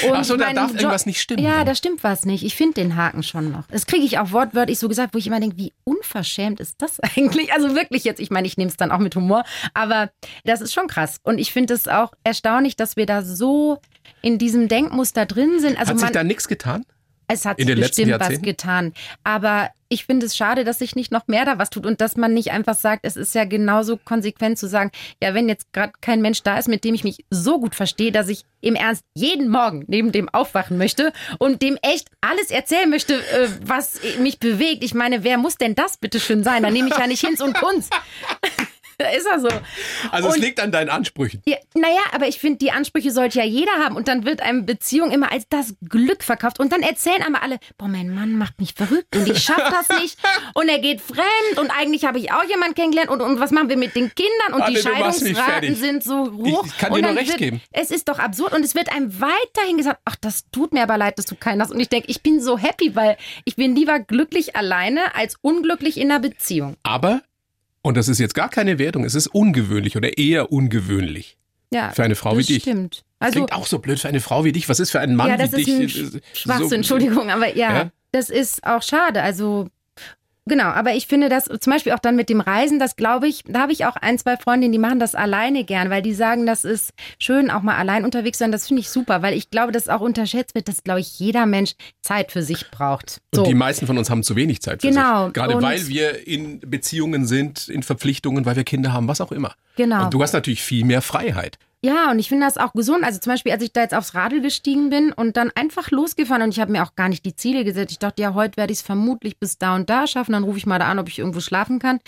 [SPEAKER 2] Und
[SPEAKER 1] Ach so, da darf
[SPEAKER 2] Jo-
[SPEAKER 1] irgendwas nicht stimmen
[SPEAKER 2] Ja, da stimmt was nicht. Ich finde den Haken schon noch. Das kriege ich auch wortwörtlich so gesagt, wo ich immer denke, wie unverschämt ist das eigentlich? Also wirklich jetzt, ich meine, ich nehme es dann auch mit Humor, aber das ist schon krass. Und ich finde es auch erstaunlich, dass wir da so in diesem Denkmuster drin sind. Also
[SPEAKER 1] Hat sich
[SPEAKER 2] man,
[SPEAKER 1] da nichts getan?
[SPEAKER 2] Es hat
[SPEAKER 1] letzten
[SPEAKER 2] bestimmt was getan. Aber ich finde es schade, dass sich nicht noch mehr da was tut und dass man nicht einfach sagt, es ist ja genauso konsequent zu sagen, ja, wenn jetzt gerade kein Mensch da ist, mit dem ich mich so gut verstehe, dass ich im Ernst jeden Morgen neben dem aufwachen möchte und dem echt alles erzählen möchte, äh, was mich bewegt. Ich meine, wer muss denn das bitte schön sein? Da nehme ich ja nicht Hinz und Kunz. ist er so.
[SPEAKER 1] Also es
[SPEAKER 2] Und-
[SPEAKER 1] liegt an deinen Ansprüchen.
[SPEAKER 2] Ja, naja, aber ich finde, die Ansprüche sollte ja jeder haben. Und dann wird einem Beziehung immer als das Glück verkauft. Und dann erzählen einmal alle, boah, mein Mann macht mich verrückt und ich schaff das nicht. Und er geht fremd und eigentlich habe ich auch jemanden kennengelernt. Und, und was machen wir mit den Kindern? Und
[SPEAKER 1] Anne,
[SPEAKER 2] die
[SPEAKER 1] machst mich
[SPEAKER 2] Scheidungsraten sind so hoch.
[SPEAKER 1] Ich- ich kann dir nur recht
[SPEAKER 2] wird,
[SPEAKER 1] geben.
[SPEAKER 2] Es ist doch absurd. Und es wird einem weiterhin gesagt, ach, das tut mir aber leid, dass du keinen hast. Und ich denke, ich bin so happy, weil ich bin lieber glücklich alleine als unglücklich in einer Beziehung.
[SPEAKER 1] Aber, und das ist jetzt gar keine Wertung, es ist ungewöhnlich oder eher ungewöhnlich.
[SPEAKER 2] Ja,
[SPEAKER 1] Für eine Frau
[SPEAKER 2] das
[SPEAKER 1] wie dich.
[SPEAKER 2] Stimmt.
[SPEAKER 1] Das
[SPEAKER 2] Also,
[SPEAKER 1] klingt auch so blöd für eine Frau wie dich. Was ist für einen Mann
[SPEAKER 2] ja, das
[SPEAKER 1] wie
[SPEAKER 2] ist
[SPEAKER 1] dich?
[SPEAKER 2] ein
[SPEAKER 1] äh,
[SPEAKER 2] Sch-
[SPEAKER 1] so-
[SPEAKER 2] Schwachsinn, Entschuldigung, aber ja,
[SPEAKER 1] Ja?
[SPEAKER 2] das ist auch schade. Also genau, aber ich finde das zum Beispiel auch dann mit dem Reisen, das glaube ich, da habe ich auch ein, zwei Freundinnen, die machen das alleine gern, weil die sagen, das ist schön, auch mal allein unterwegs zu sein. Das finde ich super, weil ich glaube, dass auch unterschätzt wird, dass, glaube ich, jeder Mensch Zeit für sich braucht. So.
[SPEAKER 1] Und die meisten von uns haben zu wenig Zeit für
[SPEAKER 2] Genau.
[SPEAKER 1] sich. Gerade
[SPEAKER 2] Und-
[SPEAKER 1] weil wir in Beziehungen sind, in Verpflichtungen, weil wir Kinder haben, was auch immer.
[SPEAKER 2] Genau.
[SPEAKER 1] Und du hast natürlich viel mehr Freiheit.
[SPEAKER 2] Ja, und ich finde das auch gesund. Also zum Beispiel, als ich da jetzt aufs Radl gestiegen bin und dann einfach losgefahren und ich habe mir auch gar nicht die Ziele gesetzt. Ich dachte, ja, heute werde ich es vermutlich bis da und da schaffen. Dann rufe ich mal da an, ob ich irgendwo schlafen kann.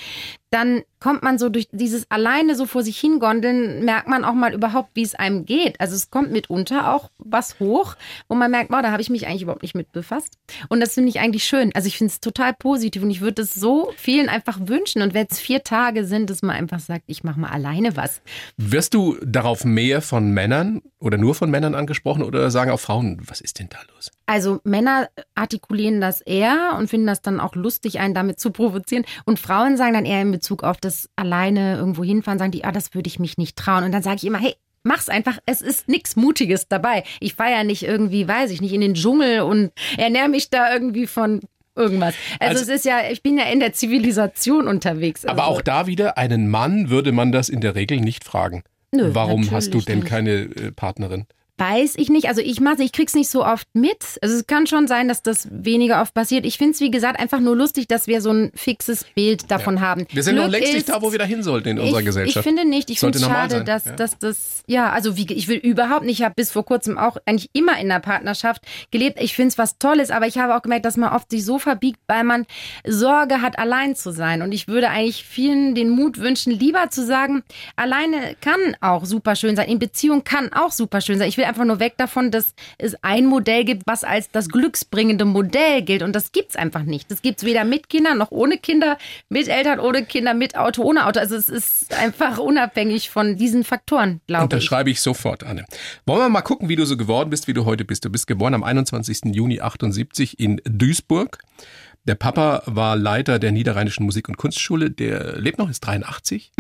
[SPEAKER 2] Dann kommt man so durch dieses alleine so vor sich hingondeln, merkt man auch mal überhaupt, wie es einem geht. Also es kommt mitunter auch was hoch, wo man merkt, wow, da habe ich mich eigentlich überhaupt nicht mit befasst. Und das finde ich eigentlich schön. Also ich finde es total positiv und ich würde es so vielen einfach wünschen. Und wenn es vier Tage sind, dass man einfach sagt, ich mache mal alleine was.
[SPEAKER 1] Wirst du darauf mehr von Männern oder nur von Männern angesprochen oder sagen auch Frauen, was ist denn da los?
[SPEAKER 2] Also Männer artikulieren das eher und finden das dann auch lustig, einen damit zu provozieren. Und Frauen sagen dann eher in Bezug auf das alleine irgendwo hinfahren, sagen die, ah, das würde ich mich nicht trauen. Und dann sage ich immer, hey, mach's einfach, es ist nichts Mutiges dabei. Ich fahre ja nicht irgendwie, weiß ich nicht, in den Dschungel und ernähre mich da irgendwie von irgendwas. Also,
[SPEAKER 1] Also-
[SPEAKER 2] es ist ja, ich bin ja in der Zivilisation unterwegs.
[SPEAKER 1] Aber
[SPEAKER 2] also,
[SPEAKER 1] auch da wieder, einen Mann würde man das in der Regel nicht fragen.
[SPEAKER 2] Nö,
[SPEAKER 1] Warum hast du denn
[SPEAKER 2] nicht.
[SPEAKER 1] keine äh, Partnerin?
[SPEAKER 2] Weiß ich nicht. Also ich mache ich krieg's nicht so oft mit. Also es kann schon sein, dass das weniger oft passiert. Ich finde es, wie gesagt, einfach nur lustig, dass wir so ein fixes Bild davon haben.
[SPEAKER 1] Wir sind noch
[SPEAKER 2] Glück
[SPEAKER 1] längst nicht
[SPEAKER 2] ist-
[SPEAKER 1] da, wo wir da hin sollten in unserer
[SPEAKER 2] ich,
[SPEAKER 1] Gesellschaft.
[SPEAKER 2] Ich finde nicht. Ich finde es schade,
[SPEAKER 1] sein,
[SPEAKER 2] dass,
[SPEAKER 1] ja.
[SPEAKER 2] dass das, ja, also wie, ich will überhaupt nicht, ich habe bis vor kurzem auch eigentlich immer in einer Partnerschaft gelebt. Ich finde es was Tolles, aber ich habe auch gemerkt, dass man oft sich so verbiegt, weil man Sorge hat, allein zu sein. Und ich würde eigentlich vielen den Mut wünschen, lieber zu sagen, alleine kann auch super schön sein. In Beziehung kann auch super schön sein. Ich will einfach nur weg davon, dass es ein Modell gibt, was als das glücksbringende Modell gilt. Und das gibt's einfach nicht. Das gibt's weder mit Kindern noch ohne Kinder, mit Eltern ohne Kinder, mit Auto, ohne Auto. Also es ist einfach unabhängig von diesen Faktoren, glaube ich.
[SPEAKER 1] Unterschreibe ich sofort, Anne. Wollen wir mal gucken, wie du so geworden bist, wie du heute bist. Du bist geboren am 21. Juni 78 in Duisburg. Der Papa war Leiter der Niederrheinischen Musik- und Kunstschule. Der lebt noch, ist 83.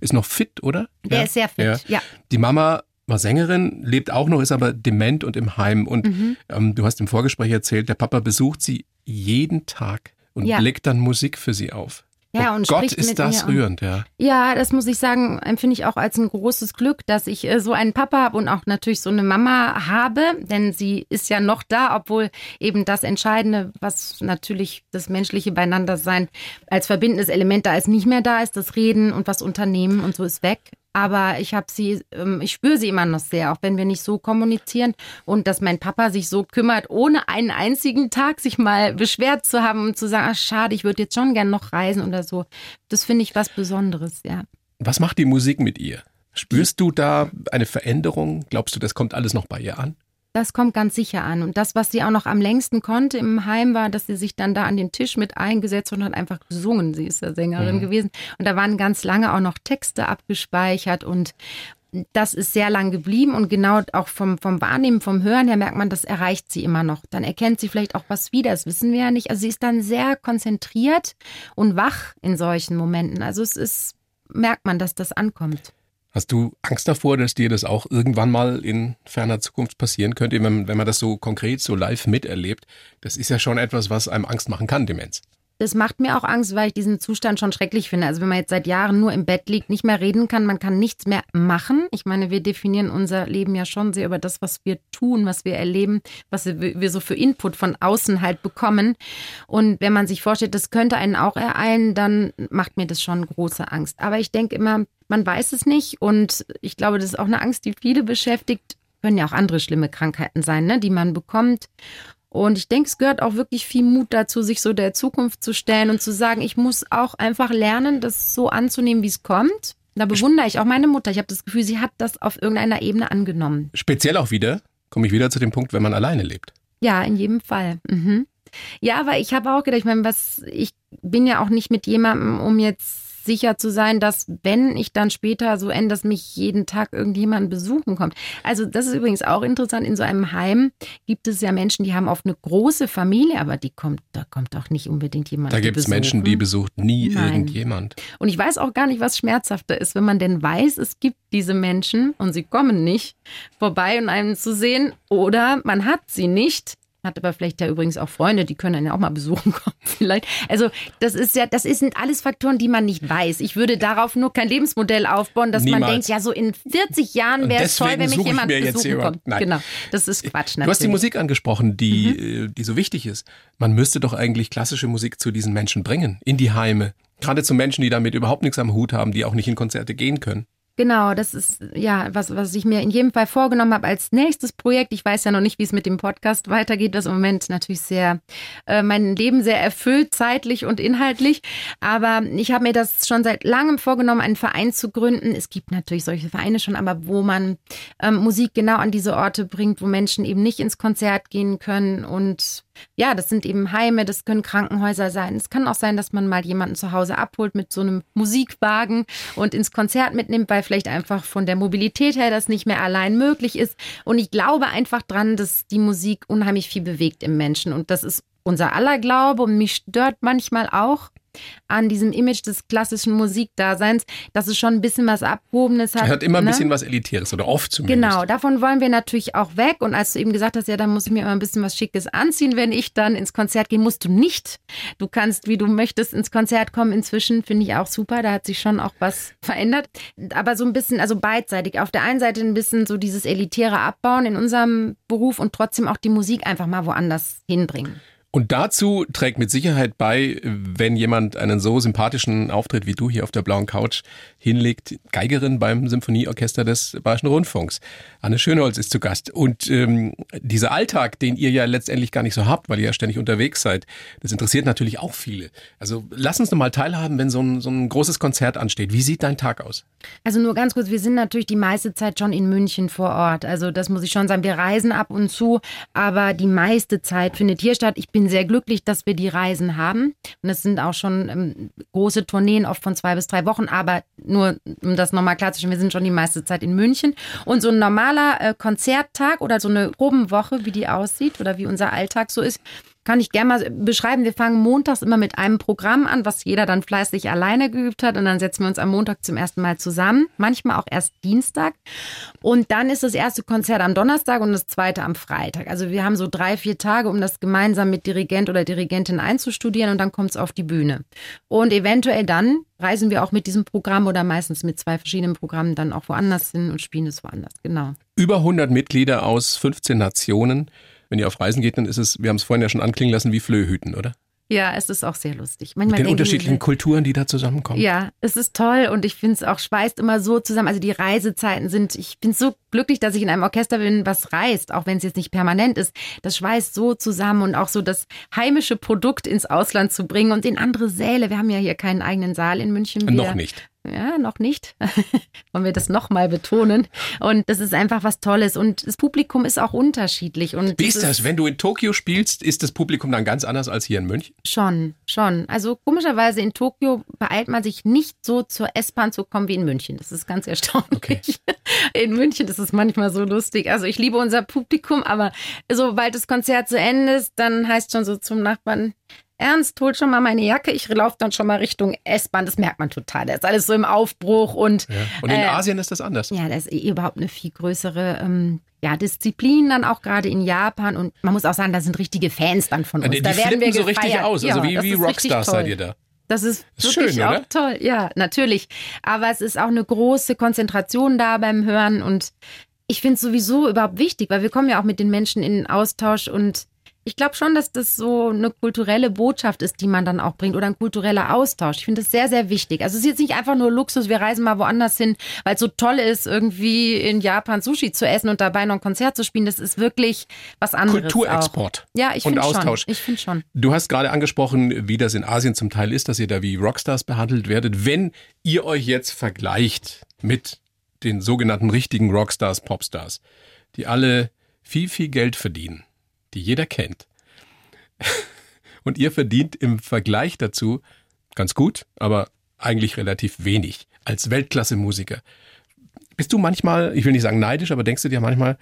[SPEAKER 1] Ist noch fit, oder?
[SPEAKER 2] Mhm. Der ist sehr fit, ja.
[SPEAKER 1] Die Mama war Sängerin, lebt auch noch, ist aber dement und im Heim. Und
[SPEAKER 2] Mhm.
[SPEAKER 1] ähm, du hast im Vorgespräch erzählt, der Papa besucht sie jeden Tag und
[SPEAKER 2] Ja.
[SPEAKER 1] legt dann Musik für sie auf.
[SPEAKER 2] Ja,
[SPEAKER 1] oh
[SPEAKER 2] und
[SPEAKER 1] Gott, ist das rührend, ja.
[SPEAKER 2] Ja, das muss ich sagen, empfinde ich auch als ein großes Glück, dass ich äh, so einen Papa habe und auch natürlich so eine Mama habe, denn sie ist ja noch da, obwohl eben das Entscheidende, was natürlich das menschliche Beieinandersein als verbindendes Element da ist, nicht mehr da ist, das Reden und was Unternehmen und so ist weg. Aber ich habe sie, ähm, ich spüre sie immer noch sehr, auch wenn wir nicht so kommunizieren und dass mein Papa sich so kümmert, ohne einen einzigen Tag sich mal beschwert zu haben und zu sagen, ach schade, ich würde jetzt schon gern noch reisen oder so. Das finde ich was Besonderes, ja.
[SPEAKER 1] Was macht die Musik mit ihr? Spürst du da eine Veränderung? Glaubst du, das kommt alles noch bei ihr an?
[SPEAKER 2] Das kommt ganz sicher an. Und das, was sie auch noch am längsten konnte im Heim, war, dass sie sich dann da an den Tisch mit eingesetzt und hat einfach gesungen. Sie ist ja Sängerin gewesen. Und da waren ganz lange auch noch Texte abgespeichert und das ist sehr lang geblieben und genau auch vom, vom Wahrnehmen, vom Hören her merkt man, das erreicht sie immer noch. Dann erkennt sie vielleicht auch was wieder, das wissen wir ja nicht. Also sie ist dann sehr konzentriert und wach in solchen Momenten. Also es ist, merkt man, dass das ankommt.
[SPEAKER 1] Hast du Angst davor, dass dir das auch irgendwann mal in ferner Zukunft passieren könnte, wenn, wenn man das so konkret, so live miterlebt? Das ist ja schon etwas, was einem Angst machen kann, Demenz.
[SPEAKER 2] Das macht mir auch Angst, weil ich diesen Zustand schon schrecklich finde. Also wenn man jetzt seit Jahren nur im Bett liegt, nicht mehr reden kann, man kann nichts mehr machen. Ich meine, wir definieren unser Leben ja schon sehr über das, was wir tun, was wir erleben, was wir so für Input von außen halt bekommen. Und wenn man sich vorstellt, das könnte einen auch ereilen, dann macht mir das schon große Angst. Aber ich denke immer, man weiß es nicht. Und ich glaube, das ist auch eine Angst, die viele beschäftigt. Können ja auch andere schlimme Krankheiten sein, ne, die man bekommt. Und ich denke, es gehört auch wirklich viel Mut dazu, sich so der Zukunft zu stellen und zu sagen, ich muss auch einfach lernen, das so anzunehmen, wie es kommt. Da bewundere ich auch meine Mutter. Ich habe das Gefühl, sie hat das auf irgendeiner Ebene angenommen.
[SPEAKER 1] Speziell auch wieder, komme ich wieder zu dem Punkt, wenn man alleine lebt.
[SPEAKER 2] Ja, in jedem Fall. Mhm. Ja, aber ich habe auch gedacht, ich meine, was, ich bin ja auch nicht mit jemandem, um jetzt sicher zu sein, dass wenn ich dann später so ende, dass mich jeden Tag irgendjemand besuchen kommt. Also das ist übrigens auch interessant. In so einem Heim gibt es ja Menschen, die haben oft eine große Familie, aber die kommt, da kommt auch nicht unbedingt jemand.
[SPEAKER 1] Da gibt es Menschen, die besucht nie Nein. irgendjemand.
[SPEAKER 2] Und ich weiß auch gar nicht, was schmerzhafter ist, wenn man denn weiß, es gibt diese Menschen und sie kommen nicht vorbei, um einen zu sehen, oder man hat sie nicht hat aber vielleicht ja übrigens auch Freunde, die können dann ja auch mal besuchen kommen, vielleicht. Also, das ist ja, das sind alles Faktoren, die man nicht weiß. Ich würde darauf nur kein Lebensmodell aufbauen, dass Niemals. man denkt, ja, so in 40 Jahren wäre es toll, wenn mich jemand besuchen jemand. kommt. Nein. Genau. Das ist Quatsch, natürlich.
[SPEAKER 1] Du hast die Musik angesprochen, die, mhm. Äh, die so wichtig ist. Man müsste doch eigentlich klassische Musik zu diesen Menschen bringen, in die Heime. Gerade zu Menschen, die damit überhaupt nichts am Hut haben, die auch nicht in Konzerte gehen können.
[SPEAKER 2] Genau, das ist ja was, was ich mir in jedem Fall vorgenommen habe als nächstes Projekt. Ich weiß ja noch nicht, wie es mit dem Podcast weitergeht, das im Moment natürlich sehr äh, mein Leben sehr erfüllt, zeitlich und inhaltlich. Aber ich habe mir das schon seit langem vorgenommen, einen Verein zu gründen. Es gibt natürlich solche Vereine schon, aber wo man ähm, Musik genau an diese Orte bringt, wo Menschen eben nicht ins Konzert gehen können und ja, das sind eben Heime, das können Krankenhäuser sein. Es kann auch sein, dass man mal jemanden zu Hause abholt mit so einem Musikwagen und ins Konzert mitnimmt, weil vielleicht einfach von der Mobilität her das nicht mehr allein möglich ist. Und ich glaube einfach dran, dass die Musik unheimlich viel bewegt im Menschen. Und das ist unser aller Glaube und mich stört manchmal auch, an diesem Image des klassischen Musikdaseins, dass es schon ein bisschen was Abhobenes hat.
[SPEAKER 1] Er hat immer ein ne? bisschen was Elitäres oder oft zumindest.
[SPEAKER 2] Genau, davon wollen wir natürlich auch weg. Und als du eben gesagt hast, ja, dann muss ich mir immer ein bisschen was Schickes anziehen, wenn ich dann ins Konzert gehe, musst du nicht. Du kannst, wie du möchtest, ins Konzert kommen. Inzwischen finde ich auch super. Da hat sich schon auch was verändert. Aber so ein bisschen, also beidseitig. Auf der einen Seite ein bisschen so dieses elitäre Abbauen in unserem Beruf und trotzdem auch die Musik einfach mal woanders hinbringen.
[SPEAKER 1] Und dazu trägt mit Sicherheit bei, wenn jemand einen so sympathischen Auftritt wie du hier auf der blauen Couch hinlegt, Geigerin beim Symphonieorchester des Bayerischen Rundfunks. Anne Schönholz ist zu Gast. Und ähm, dieser Alltag, den ihr ja letztendlich gar nicht so habt, weil ihr ja ständig unterwegs seid, das interessiert natürlich auch viele. Also lass uns noch mal teilhaben, wenn so ein, so ein großes Konzert ansteht. Wie sieht dein Tag aus?
[SPEAKER 2] Also nur ganz kurz, wir sind natürlich die meiste Zeit schon in München vor Ort. Also das muss ich schon sagen. Wir reisen ab und zu, aber die meiste Zeit findet hier statt. Ich bin bin sehr glücklich, dass wir die Reisen haben. Und es sind auch schon ähm, große Tourneen, oft von zwei bis drei Wochen. Aber nur, um das nochmal klarzustellen, wir sind schon die meiste Zeit in München. Und so ein normaler äh, Konzerttag oder so eine Probenwoche, wie die aussieht oder wie unser Alltag so ist, kann ich gerne mal beschreiben. Wir fangen montags immer mit einem Programm an, was jeder dann fleißig alleine geübt hat. Und dann setzen wir uns am Montag zum ersten Mal zusammen. Manchmal auch erst Dienstag. Und dann ist das erste Konzert am Donnerstag und das zweite am Freitag. Also wir haben so drei, vier Tage, um das gemeinsam mit Dirigent oder Dirigentin einzustudieren. Und dann kommt es auf die Bühne. Und eventuell dann reisen wir auch mit diesem Programm oder meistens mit zwei verschiedenen Programmen dann auch woanders hin und spielen es woanders. Genau.
[SPEAKER 1] Über 100 Mitglieder aus 15 Nationen wenn ihr auf Reisen geht, dann ist es, wir haben es vorhin ja schon anklingen lassen, wie Flöhüten, oder?
[SPEAKER 2] Ja, es ist auch sehr lustig.
[SPEAKER 1] Manchmal Mit den unterschiedlichen ich, Kulturen, die da zusammenkommen.
[SPEAKER 2] Ja, es ist toll und ich finde es auch schweißt immer so zusammen. Also die Reisezeiten sind, ich bin so glücklich, dass ich in einem Orchester bin, was reist, auch wenn es jetzt nicht permanent ist. Das schweißt so zusammen und auch so das heimische Produkt ins Ausland zu bringen und in andere Säle. Wir haben ja hier keinen eigenen Saal in München. Wir,
[SPEAKER 1] Noch nicht.
[SPEAKER 2] Ja, noch nicht. Wollen wir das nochmal betonen. Und das ist einfach was Tolles. Und das Publikum ist auch unterschiedlich. Und
[SPEAKER 1] Wie ist das? Wenn du in Tokio spielst, ist das Publikum dann ganz anders als hier in München?
[SPEAKER 2] Schon, schon. Also komischerweise in Tokio beeilt man sich nicht so zur S-Bahn zu kommen wie in München. Das ist ganz erstaunlich. Okay. In München ist es manchmal so lustig. Also ich liebe unser Publikum, aber sobald das Konzert zu Ende ist, dann heißt schon so zum Nachbarn, Ernst, hol schon mal meine Jacke, ich laufe dann schon mal Richtung S-Bahn. Das merkt man total. Da ist alles so im Aufbruch und.
[SPEAKER 1] Ja. Und in äh, Asien ist das anders.
[SPEAKER 2] Ja, da ist eh überhaupt eine viel größere ähm, ja, Disziplin dann auch gerade in Japan. Und man muss auch sagen, da sind richtige Fans dann von uns.
[SPEAKER 1] Die, die
[SPEAKER 2] da
[SPEAKER 1] werden wir so richtig aus. Also ja, wie, wie Rockstars seid ihr da.
[SPEAKER 2] Das ist, ist wirklich schön, auch oder? toll. Ja, natürlich. Aber es ist auch eine große Konzentration da beim Hören und ich finde es sowieso überhaupt wichtig, weil wir kommen ja auch mit den Menschen in Austausch und ich glaube schon, dass das so eine kulturelle Botschaft ist, die man dann auch bringt oder ein kultureller Austausch. Ich finde das sehr, sehr wichtig. Also es ist jetzt nicht einfach nur Luxus, wir reisen mal woanders hin, weil es so toll ist, irgendwie in Japan Sushi zu essen und dabei noch ein Konzert zu spielen. Das ist wirklich was anderes.
[SPEAKER 1] Kulturexport.
[SPEAKER 2] Auch. Ja, ich
[SPEAKER 1] und
[SPEAKER 2] finde
[SPEAKER 1] Austausch.
[SPEAKER 2] schon. Ich finde schon.
[SPEAKER 1] Du hast gerade angesprochen, wie das in Asien zum Teil ist, dass ihr da wie Rockstars behandelt werdet. Wenn ihr euch jetzt vergleicht mit den sogenannten richtigen Rockstars, Popstars, die alle viel, viel Geld verdienen, die jeder kennt. Und ihr verdient im Vergleich dazu ganz gut, aber eigentlich relativ wenig als Weltklasse-Musiker. Bist du manchmal, ich will nicht sagen neidisch, aber denkst du dir manchmal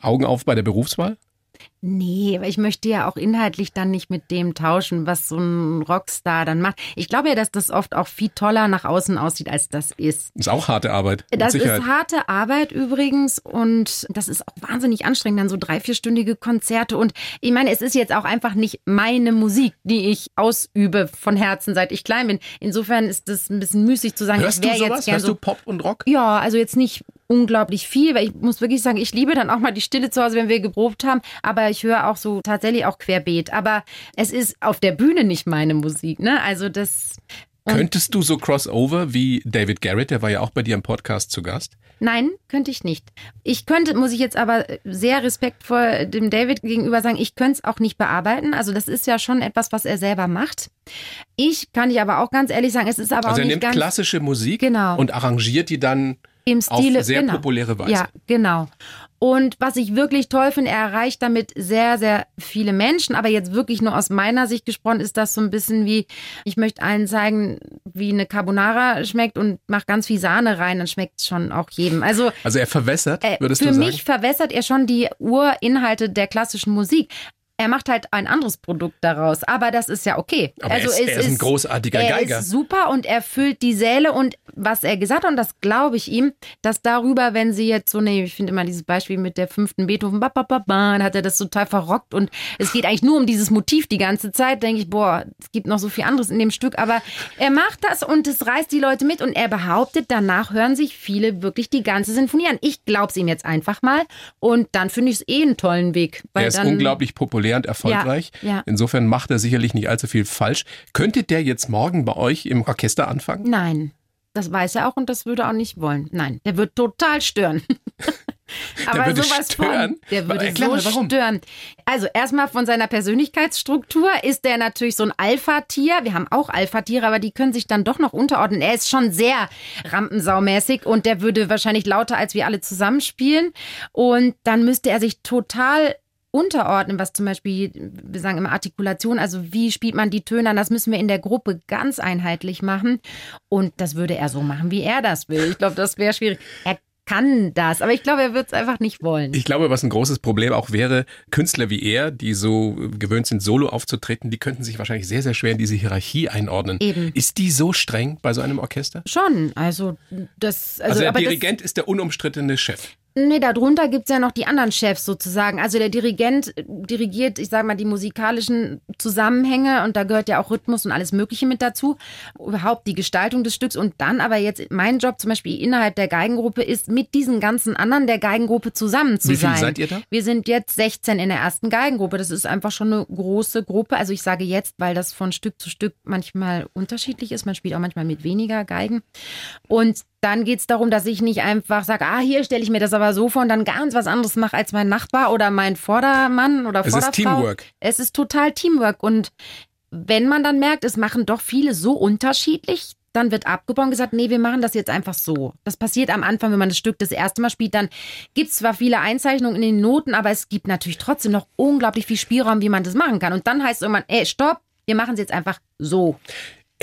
[SPEAKER 1] Augen auf bei der Berufswahl?
[SPEAKER 2] Nee, aber ich möchte ja auch inhaltlich dann nicht mit dem tauschen, was so ein Rockstar dann macht. Ich glaube ja, dass das oft auch viel toller nach außen aussieht, als das ist.
[SPEAKER 1] Ist auch harte Arbeit.
[SPEAKER 2] Das ist harte Arbeit übrigens und das ist auch wahnsinnig anstrengend, dann so drei, vierstündige Konzerte. Und ich meine, es ist jetzt auch einfach nicht meine Musik, die ich ausübe von Herzen, seit ich klein bin. Insofern ist das ein bisschen müßig zu sagen,
[SPEAKER 1] Hörst
[SPEAKER 2] ich
[SPEAKER 1] du sowas?
[SPEAKER 2] jetzt gern
[SPEAKER 1] Hörst
[SPEAKER 2] so
[SPEAKER 1] du Pop und Rock?
[SPEAKER 2] ja, also jetzt nicht unglaublich viel, weil ich muss wirklich sagen, ich liebe dann auch mal die Stille zu Hause, wenn wir geprobt haben, aber ich höre auch so tatsächlich auch querbeet. Aber es ist auf der Bühne nicht meine Musik, ne? Also das.
[SPEAKER 1] Könntest du so Crossover wie David Garrett, der war ja auch bei dir im Podcast zu Gast?
[SPEAKER 2] Nein, könnte ich nicht. Ich könnte, muss ich jetzt aber sehr respektvoll dem David gegenüber sagen, ich könnte es auch nicht bearbeiten. Also das ist ja schon etwas, was er selber macht. Ich kann ich aber auch ganz ehrlich sagen, es ist aber
[SPEAKER 1] Also
[SPEAKER 2] auch
[SPEAKER 1] er
[SPEAKER 2] nicht
[SPEAKER 1] nimmt
[SPEAKER 2] ganz
[SPEAKER 1] klassische Musik
[SPEAKER 2] Genau.
[SPEAKER 1] und arrangiert die dann
[SPEAKER 2] im
[SPEAKER 1] auf
[SPEAKER 2] Stile
[SPEAKER 1] sehr
[SPEAKER 2] genau.
[SPEAKER 1] populäre Weise.
[SPEAKER 2] Ja, genau. Und was ich wirklich toll finde, er erreicht damit sehr, sehr viele Menschen. Aber jetzt wirklich nur aus meiner Sicht gesprochen, ist das so ein bisschen wie, ich möchte allen zeigen, wie eine Carbonara schmeckt und mach ganz viel Sahne rein, dann schmeckt es schon auch jedem. Also
[SPEAKER 1] Also er verwässert,
[SPEAKER 2] äh,
[SPEAKER 1] würdest
[SPEAKER 2] für
[SPEAKER 1] du sagen?
[SPEAKER 2] mich verwässert er schon die Urinhalte der klassischen Musik. Er macht halt ein anderes Produkt daraus, aber das ist ja okay.
[SPEAKER 1] Aber
[SPEAKER 2] also
[SPEAKER 1] er ist-
[SPEAKER 2] es
[SPEAKER 1] er ist ein großartiger
[SPEAKER 2] er
[SPEAKER 1] Geiger.
[SPEAKER 2] ist super und er füllt die Säle und was er gesagt hat, und das glaube ich ihm, dass darüber, wenn sie jetzt so, nee, ich finde immer dieses Beispiel mit der fünften Beethoven, ba, ba, ba, ba, dann hat er das total verrockt und es geht eigentlich nur um dieses Motiv die ganze Zeit, denke ich, boah, es gibt noch so viel anderes in dem Stück, aber er macht das und es reißt die Leute mit und er behauptet, danach hören sich viele wirklich die ganze Sinfonie an. Ich glaube es ihm jetzt einfach mal und dann finde ich es eh einen tollen Weg. Weil
[SPEAKER 1] Er ist
[SPEAKER 2] dann,
[SPEAKER 1] unglaublich populär und erfolgreich.
[SPEAKER 2] Ja, ja.
[SPEAKER 1] Insofern macht er sicherlich nicht allzu viel falsch. Könnte der jetzt morgen bei euch im Orchester anfangen?
[SPEAKER 2] Nein, das weiß er auch und das würde er auch nicht wollen. Nein, der wird total stören. Aber
[SPEAKER 1] würde
[SPEAKER 2] sowas
[SPEAKER 1] stören?
[SPEAKER 2] von, der würde
[SPEAKER 1] Erklär
[SPEAKER 2] so
[SPEAKER 1] mal, warum?
[SPEAKER 2] stören. Also erstmal von seiner Persönlichkeitsstruktur ist der natürlich so ein Alpha-Tier. Wir haben auch Alpha-Tiere, aber die können sich dann doch noch unterordnen. Er ist schon sehr rampensaumäßig und der würde wahrscheinlich lauter als wir alle zusammenspielen. Und dann müsste er sich total unterordnen, was zum Beispiel, wir sagen immer Artikulation, also wie spielt man die Töne an, das müssen wir in der Gruppe ganz einheitlich machen. Und das würde er so machen, wie er das will. Ich glaube, das wäre schwierig. Er kann das, aber ich glaube, er wird es einfach nicht wollen.
[SPEAKER 1] Ich glaube, was ein großes Problem auch wäre, Künstler wie er, die so gewöhnt sind, solo aufzutreten, die könnten sich wahrscheinlich sehr, sehr schwer in diese Hierarchie einordnen.
[SPEAKER 2] Eben.
[SPEAKER 1] Ist die so streng bei so einem Orchester?
[SPEAKER 2] Schon, also das, also,
[SPEAKER 1] Also, der
[SPEAKER 2] aber das,
[SPEAKER 1] Dirigent ist der unumstrittene Chef.
[SPEAKER 2] Nee, darunter gibt's ja noch die anderen Chefs sozusagen. Also der Dirigent äh, dirigiert, ich sage mal, die musikalischen Zusammenhänge und da gehört ja auch Rhythmus und alles Mögliche mit dazu. Überhaupt die Gestaltung des Stücks und dann aber jetzt mein Job zum Beispiel innerhalb der Geigengruppe ist, mit diesen ganzen anderen der Geigengruppe zusammen zu
[SPEAKER 1] Wie viele
[SPEAKER 2] sein.
[SPEAKER 1] seid ihr da?
[SPEAKER 2] Wir sind jetzt 16 in der ersten Geigengruppe. Das ist einfach schon eine große Gruppe. Also ich sage jetzt, weil das von Stück zu Stück manchmal unterschiedlich ist. Man spielt auch manchmal mit weniger Geigen. Und dann geht's darum, dass ich nicht einfach sage, ah, hier stelle ich mir das aber so vor und dann ganz was anderes mache als mein Nachbar oder mein Vordermann oder
[SPEAKER 1] Es ist
[SPEAKER 2] Vorderfrau.
[SPEAKER 1] Teamwork.
[SPEAKER 2] Es ist total Teamwork. Und wenn man dann merkt, es machen doch viele so unterschiedlich, dann wird abgebaut und gesagt, nee, wir machen das jetzt einfach so. Das passiert am Anfang, wenn man das Stück das erste Mal spielt, dann gibt's zwar viele Einzeichnungen in den Noten, aber es gibt natürlich trotzdem noch unglaublich viel Spielraum, wie man das machen kann. Und dann heißt es irgendwann, ey, stopp, wir machen es jetzt einfach so.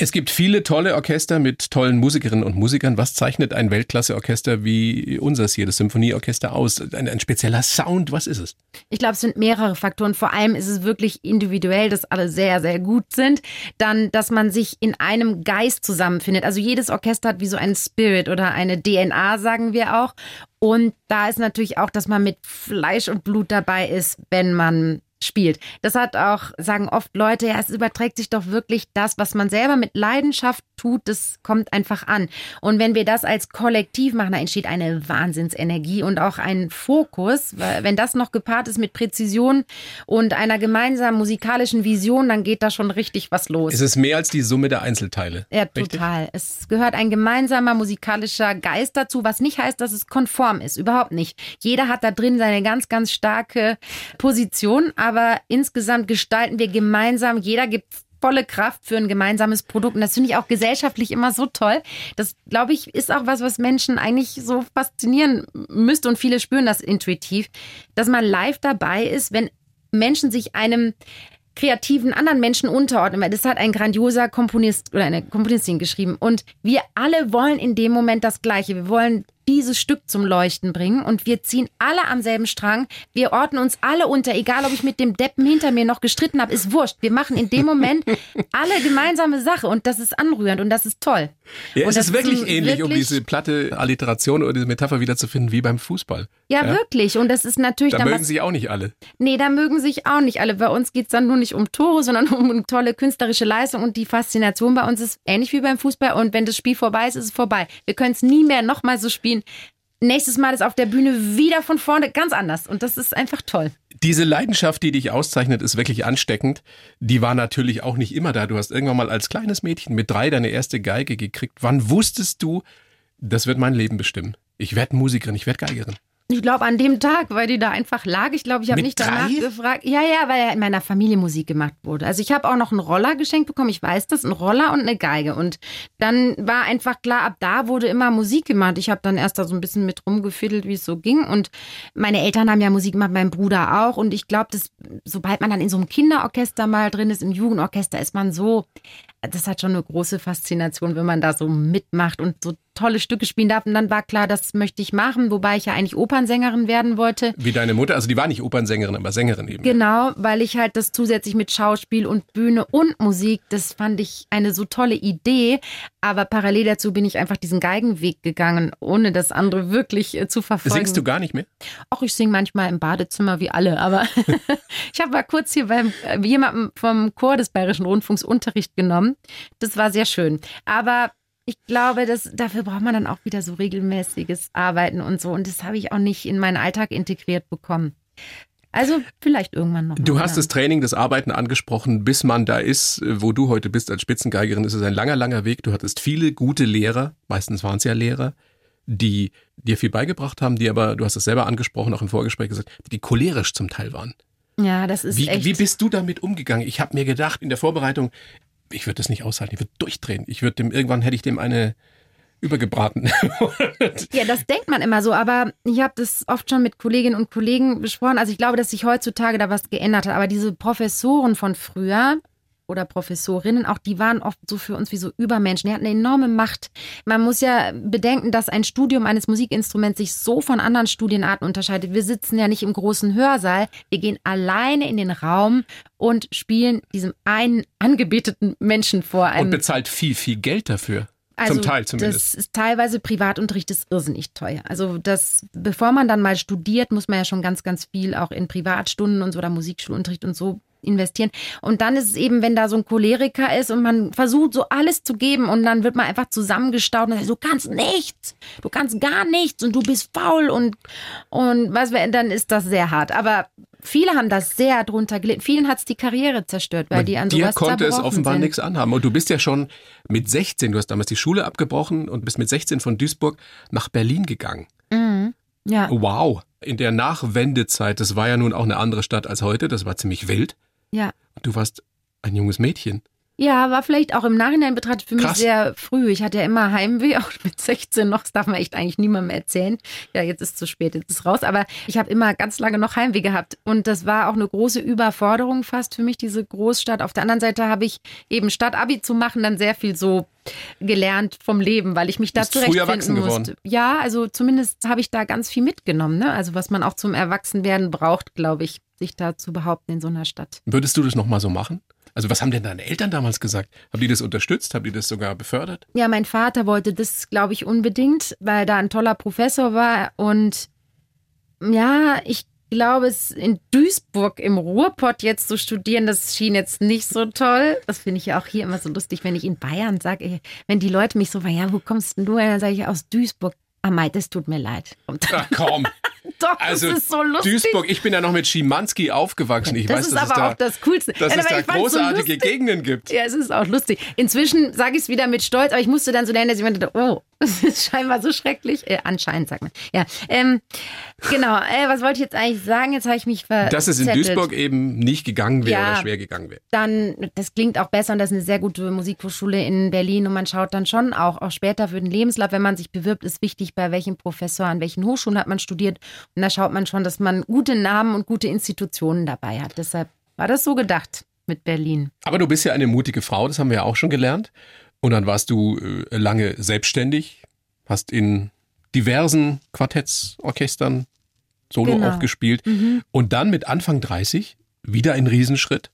[SPEAKER 1] Es gibt viele tolle Orchester mit tollen Musikerinnen und Musikern. Was zeichnet ein Weltklasse-Orchester wie unseres hier, das Symphonieorchester, aus? Ein, ein spezieller Sound, was ist es?
[SPEAKER 2] Ich glaube, es sind mehrere Faktoren. Vor allem ist es wirklich individuell, dass alle sehr, sehr gut sind. Dann, dass man sich in einem Geist zusammenfindet. Also jedes Orchester hat wie so einen Spirit oder eine DNA, sagen wir auch. Und da ist natürlich auch, dass man mit Fleisch und Blut dabei ist, wenn man spielt. Das hat auch, sagen oft Leute, ja, es überträgt sich doch wirklich das, was man selber mit Leidenschaft tut, das kommt einfach an. Und wenn wir das als Kollektiv machen, da entsteht eine Wahnsinnsenergie und auch ein Fokus. Wenn das noch gepaart ist mit Präzision und einer gemeinsamen musikalischen Vision, dann geht da schon richtig was los.
[SPEAKER 1] Es ist mehr als die Summe der Einzelteile.
[SPEAKER 2] Ja, total. Richtig? Es gehört ein gemeinsamer musikalischer Geist dazu, was nicht heißt, dass es konform ist. Überhaupt nicht. Jeder hat da drin seine ganz, ganz starke Position, aber insgesamt gestalten wir gemeinsam. Jeder gibt volle Kraft für ein gemeinsames Produkt. Und das finde ich auch gesellschaftlich immer so toll. Das, glaube ich, ist auch was, was Menschen eigentlich so faszinieren müsste. Und viele spüren das intuitiv, dass man live dabei ist, wenn Menschen sich einem kreativen anderen Menschen unterordnen, weil das hat ein grandioser Komponist oder eine Komponistin geschrieben. Und wir alle wollen in dem Moment das Gleiche. Wir wollen dieses Stück zum Leuchten bringen und wir ziehen alle am selben Strang. Wir ordnen uns alle unter, egal ob ich mit dem Deppen hinter mir noch gestritten habe, ist wurscht. Wir machen in dem Moment alle gemeinsame Sache und das ist anrührend und das ist toll.
[SPEAKER 1] Ja,
[SPEAKER 2] und
[SPEAKER 1] es ist wirklich ähnlich, wirklich, um diese platte Alliteration oder diese Metapher wiederzufinden, wie beim Fußball.
[SPEAKER 2] Ja, ja? wirklich. Und das ist natürlich.
[SPEAKER 1] Da mögen was, sich auch nicht alle.
[SPEAKER 2] Nee, da mögen sich auch nicht alle. Bei uns geht es dann nur nicht um Tore, sondern um tolle künstlerische Leistung und die Faszination bei uns ist ähnlich wie beim Fußball. Und wenn das Spiel vorbei ist, ist es vorbei. Wir können es nie mehr nochmal so spielen nächstes Mal ist auf der Bühne wieder von vorne ganz anders. Und das ist einfach toll.
[SPEAKER 1] Diese Leidenschaft, die dich auszeichnet, ist wirklich ansteckend. Die war natürlich auch nicht immer da. Du hast irgendwann mal als kleines Mädchen mit drei deine erste Geige gekriegt. Wann wusstest du, das wird mein Leben bestimmen? Ich werde Musikerin, ich werde Geigerin.
[SPEAKER 2] Ich glaube an dem Tag, weil die da einfach lag. Ich glaube, ich habe nicht danach drei? gefragt. Ja, ja, weil ja in meiner Familie Musik gemacht wurde. Also ich habe auch noch einen Roller geschenkt bekommen. Ich weiß das, einen Roller und eine Geige. Und dann war einfach klar, ab da wurde immer Musik gemacht. Ich habe dann erst da so ein bisschen mit rumgefiddelt, wie es so ging. Und meine Eltern haben ja Musik gemacht, mein Bruder auch. Und ich glaube, dass sobald man dann in so einem Kinderorchester mal drin ist, im Jugendorchester, ist man so das hat schon eine große Faszination, wenn man da so mitmacht und so tolle Stücke spielen darf. Und dann war klar, das möchte ich machen, wobei ich ja eigentlich Opernsängerin werden wollte.
[SPEAKER 1] Wie deine Mutter, also die war nicht Opernsängerin, aber Sängerin eben.
[SPEAKER 2] Genau, weil ich halt das zusätzlich mit Schauspiel und Bühne und Musik, das fand ich eine so tolle Idee. Aber parallel dazu bin ich einfach diesen Geigenweg gegangen, ohne das andere wirklich äh, zu verfolgen.
[SPEAKER 1] Singst du gar nicht mehr?
[SPEAKER 2] Auch ich singe manchmal im Badezimmer wie alle, aber ich habe mal kurz hier beim äh, jemandem vom Chor des Bayerischen Rundfunks Unterricht genommen. Das war sehr schön. Aber ich glaube, dass dafür braucht man dann auch wieder so regelmäßiges Arbeiten und so. Und das habe ich auch nicht in meinen Alltag integriert bekommen. Also vielleicht irgendwann noch.
[SPEAKER 1] Du hast das Training, das Arbeiten angesprochen, bis man da ist, wo du heute bist als Spitzengeigerin, ist es ein langer, langer Weg. Du hattest viele gute Lehrer, meistens waren es ja Lehrer, die dir viel beigebracht haben, die aber, du hast es selber angesprochen, auch im Vorgespräch gesagt, die cholerisch zum Teil waren.
[SPEAKER 2] Ja, das ist
[SPEAKER 1] wie,
[SPEAKER 2] echt.
[SPEAKER 1] Wie bist du damit umgegangen? Ich habe mir gedacht in der Vorbereitung, ich würde das nicht aushalten, ich würde durchdrehen. Ich würde dem, irgendwann hätte ich dem eine übergebraten.
[SPEAKER 2] ja, das denkt man immer so, aber ich habe das oft schon mit Kolleginnen und Kollegen besprochen. Also ich glaube, dass sich heutzutage da was geändert hat, aber diese Professoren von früher, oder Professorinnen, auch die waren oft so für uns wie so Übermenschen. Die hatten eine enorme Macht. Man muss ja bedenken, dass ein Studium eines Musikinstruments sich so von anderen Studienarten unterscheidet. Wir sitzen ja nicht im großen Hörsaal. Wir gehen alleine in den Raum und spielen diesem einen angebeteten Menschen vor.
[SPEAKER 1] und bezahlt viel, viel Geld dafür.
[SPEAKER 2] Also
[SPEAKER 1] Zum Teil zumindest.
[SPEAKER 2] Das ist teilweise Privatunterricht ist irrsinnig teuer. Also das, bevor man dann mal studiert, muss man ja schon ganz, ganz viel auch in Privatstunden und so oder Musikschulunterricht und so investieren. Und dann ist es eben, wenn da so ein Choleriker ist und man versucht so alles zu geben und dann wird man einfach zusammengestaut und sagt, du kannst nichts, du kannst gar nichts und du bist faul und, und was, dann ist das sehr hart. Aber viele haben das sehr drunter gelitten. Vielen hat es die Karriere zerstört, weil die an sowas
[SPEAKER 1] Dir konnte es offenbar
[SPEAKER 2] sind.
[SPEAKER 1] nichts anhaben. Und du bist ja schon mit 16, du hast damals die Schule abgebrochen und bist mit 16 von Duisburg nach Berlin gegangen.
[SPEAKER 2] Mhm. Ja.
[SPEAKER 1] Wow. In der Nachwendezeit, das war ja nun auch eine andere Stadt als heute, das war ziemlich wild.
[SPEAKER 2] Ja.
[SPEAKER 1] Du warst ein junges Mädchen.
[SPEAKER 2] Ja, war vielleicht auch im Nachhinein betrachtet für mich
[SPEAKER 1] Krass.
[SPEAKER 2] sehr früh. Ich hatte ja immer Heimweh, auch mit 16 noch. Das darf man echt eigentlich niemandem erzählen. Ja, jetzt ist es zu spät, jetzt ist es raus. Aber ich habe immer ganz lange noch Heimweh gehabt. Und das war auch eine große Überforderung fast für mich, diese Großstadt. Auf der anderen Seite habe ich eben statt Abi zu machen, dann sehr viel so gelernt vom Leben, weil ich mich da zurechtfinden
[SPEAKER 1] geworden.
[SPEAKER 2] musste. Ja, also zumindest habe ich da ganz viel mitgenommen. Ne? Also was man auch zum Erwachsenwerden braucht, glaube ich, sich da zu behaupten in so einer Stadt.
[SPEAKER 1] Würdest du das nochmal so machen? Also was haben denn deine Eltern damals gesagt? Haben die das unterstützt? Haben die das sogar befördert?
[SPEAKER 2] Ja, mein Vater wollte das, glaube ich, unbedingt, weil da ein toller Professor war. Und ja, ich glaube, es in Duisburg im Ruhrpott jetzt zu studieren, das schien jetzt nicht so toll. Das finde ich ja auch hier immer so lustig, wenn ich in Bayern sage, wenn die Leute mich so fragen, ja, wo kommst denn du her? Dann sage ich aus Duisburg. Ah, Mei, das tut mir leid.
[SPEAKER 1] Ach komm.
[SPEAKER 2] Doch,
[SPEAKER 1] Also
[SPEAKER 2] das ist so lustig.
[SPEAKER 1] Duisburg, ich bin ja noch mit Schimanski aufgewachsen. Ich
[SPEAKER 2] das
[SPEAKER 1] weiß,
[SPEAKER 2] ist aber
[SPEAKER 1] da,
[SPEAKER 2] auch das Coolste.
[SPEAKER 1] dass
[SPEAKER 2] Ja,
[SPEAKER 1] es da
[SPEAKER 2] so
[SPEAKER 1] großartige
[SPEAKER 2] lustig.
[SPEAKER 1] Gegenden gibt.
[SPEAKER 2] Ja, es ist auch lustig. Inzwischen sage ich es wieder mit Stolz, aber ich musste dann so lernen, dass ich mir dachte, oh, das ist scheinbar so schrecklich. Äh, anscheinend, sagt man. Ja, ähm, genau. Äh, was wollte ich jetzt eigentlich sagen? Jetzt habe ich mich ver
[SPEAKER 1] Dass es in. Duisburg eben nicht gegangen wäre
[SPEAKER 2] Ja.
[SPEAKER 1] oder schwer gegangen wäre.
[SPEAKER 2] Dann, das klingt auch besser und das ist eine sehr gute Musikhochschule in Berlin und man schaut dann schon auch, auch später für den Lebenslauf, wenn man sich bewirbt, ist wichtig, bei welchem Professor, an welchen Hochschulen hat man studiert und da schaut man schon, dass man gute Namen und gute Institutionen dabei hat. Deshalb war das so gedacht mit Berlin.
[SPEAKER 1] Aber du bist ja eine mutige Frau, das haben wir ja auch schon gelernt. Und dann warst du äh, lange selbstständig, hast in diversen Quartetts, Orchestern Solo
[SPEAKER 2] Genau.
[SPEAKER 1] auch gespielt. Und dann mit Anfang 30 wieder ein Riesenschritt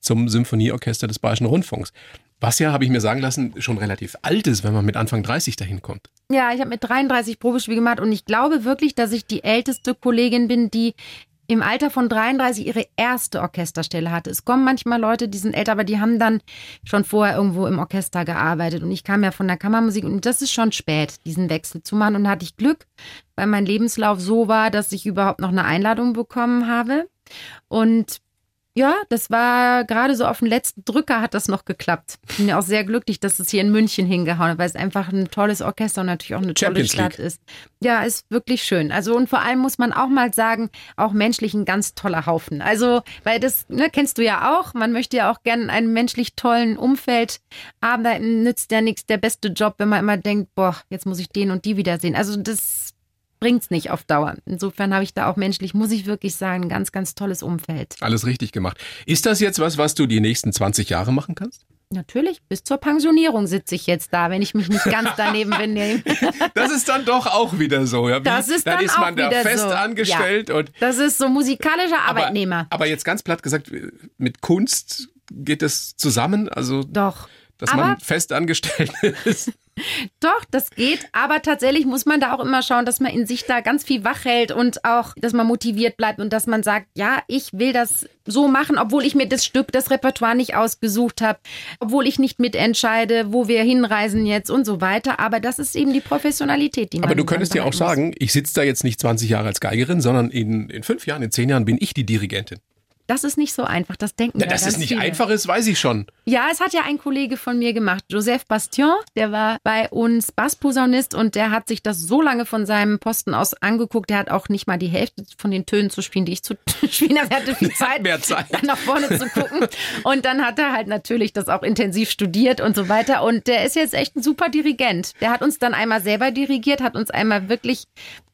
[SPEAKER 1] zum Symphonieorchester des Bayerischen Rundfunks. Was ja, habe ich mir sagen lassen, schon relativ alt ist, wenn man mit Anfang 30 dahin kommt.
[SPEAKER 2] Ja, ich habe mit 33 Probespiele gemacht und ich glaube wirklich, dass ich die älteste Kollegin bin, die im Alter von 33 ihre erste Orchesterstelle hatte. Es kommen manchmal Leute, die sind älter, aber die haben dann schon vorher irgendwo im Orchester gearbeitet. Und ich kam ja von der Kammermusik und das ist schon spät, diesen Wechsel zu machen. Und hatte ich Glück, weil mein Lebenslauf so war, dass ich überhaupt noch eine Einladung bekommen habe. Und ja, das war gerade so auf den letzten Drücker hat das noch geklappt. Bin ja auch sehr glücklich, dass es hier in München hingehauen hat, weil es einfach ein tolles Orchester und natürlich auch eine tolle
[SPEAKER 1] Champions
[SPEAKER 2] Stadt
[SPEAKER 1] League.
[SPEAKER 2] ist. Ja, ist wirklich schön. Also und vor allem muss man auch mal sagen, auch menschlich ein ganz toller Haufen. Also, weil das ne, kennst du ja auch. Man möchte ja auch gerne in einem menschlich tollen Umfeld haben. Da nützt ja nichts der beste Job, wenn man immer denkt, boah, jetzt muss ich den und die wiedersehen. Also das bringt's nicht auf Dauer. Insofern habe ich da auch menschlich, muss ich wirklich sagen, ein ganz, ganz tolles Umfeld.
[SPEAKER 1] Alles richtig gemacht. Ist das jetzt was, was du die nächsten 20 Jahre machen kannst?
[SPEAKER 2] Natürlich, bis zur Pensionierung sitze ich jetzt da, wenn ich mich nicht ganz daneben benehme.
[SPEAKER 1] Das ist dann doch auch wieder so. Ja? Wie,
[SPEAKER 2] Das ist dann
[SPEAKER 1] ist man
[SPEAKER 2] auch
[SPEAKER 1] da fest
[SPEAKER 2] so.
[SPEAKER 1] angestellt und
[SPEAKER 2] Das ist so musikalischer
[SPEAKER 1] aber,
[SPEAKER 2] Arbeitnehmer.
[SPEAKER 1] aber jetzt ganz platt gesagt, mit Kunst geht das zusammen? Also,
[SPEAKER 2] Doch.
[SPEAKER 1] dass
[SPEAKER 2] aber
[SPEAKER 1] man fest angestellt ist?
[SPEAKER 2] Doch, das geht. Aber tatsächlich muss man da auch immer schauen, dass man in sich da ganz viel wach hält und auch, dass man motiviert bleibt und dass man sagt, ja, ich will das so machen, obwohl ich mir das Stück, das Repertoire nicht ausgesucht habe, obwohl ich nicht mitentscheide, wo wir hinreisen jetzt und so weiter. Aber das ist eben die Professionalität, die man
[SPEAKER 1] Aber du könntest ja auch
[SPEAKER 2] muss.
[SPEAKER 1] sagen, ich sitze da jetzt nicht 20 Jahre als Geigerin, sondern in, in fünf Jahren, in zehn Jahren bin ich die Dirigentin.
[SPEAKER 2] Das ist nicht so einfach, das denken
[SPEAKER 1] Ja,
[SPEAKER 2] ja
[SPEAKER 1] dass es nicht
[SPEAKER 2] viele.
[SPEAKER 1] einfach ist, weiß ich schon.
[SPEAKER 2] Ja, es hat ja ein Kollege von mir gemacht, Joseph Bastion, der war bei uns Bassposaunist und der hat sich das so lange von seinem Posten aus angeguckt, der hat auch nicht mal die Hälfte von den Tönen zu spielen, die ich zu spielen habe. Er hatte viel Zeit,
[SPEAKER 1] mehr Zeit.
[SPEAKER 2] nach vorne zu gucken. Und dann hat er halt natürlich das auch intensiv studiert und so weiter. Und der ist jetzt echt ein super Dirigent. Der hat uns dann einmal selber dirigiert, hat uns einmal wirklich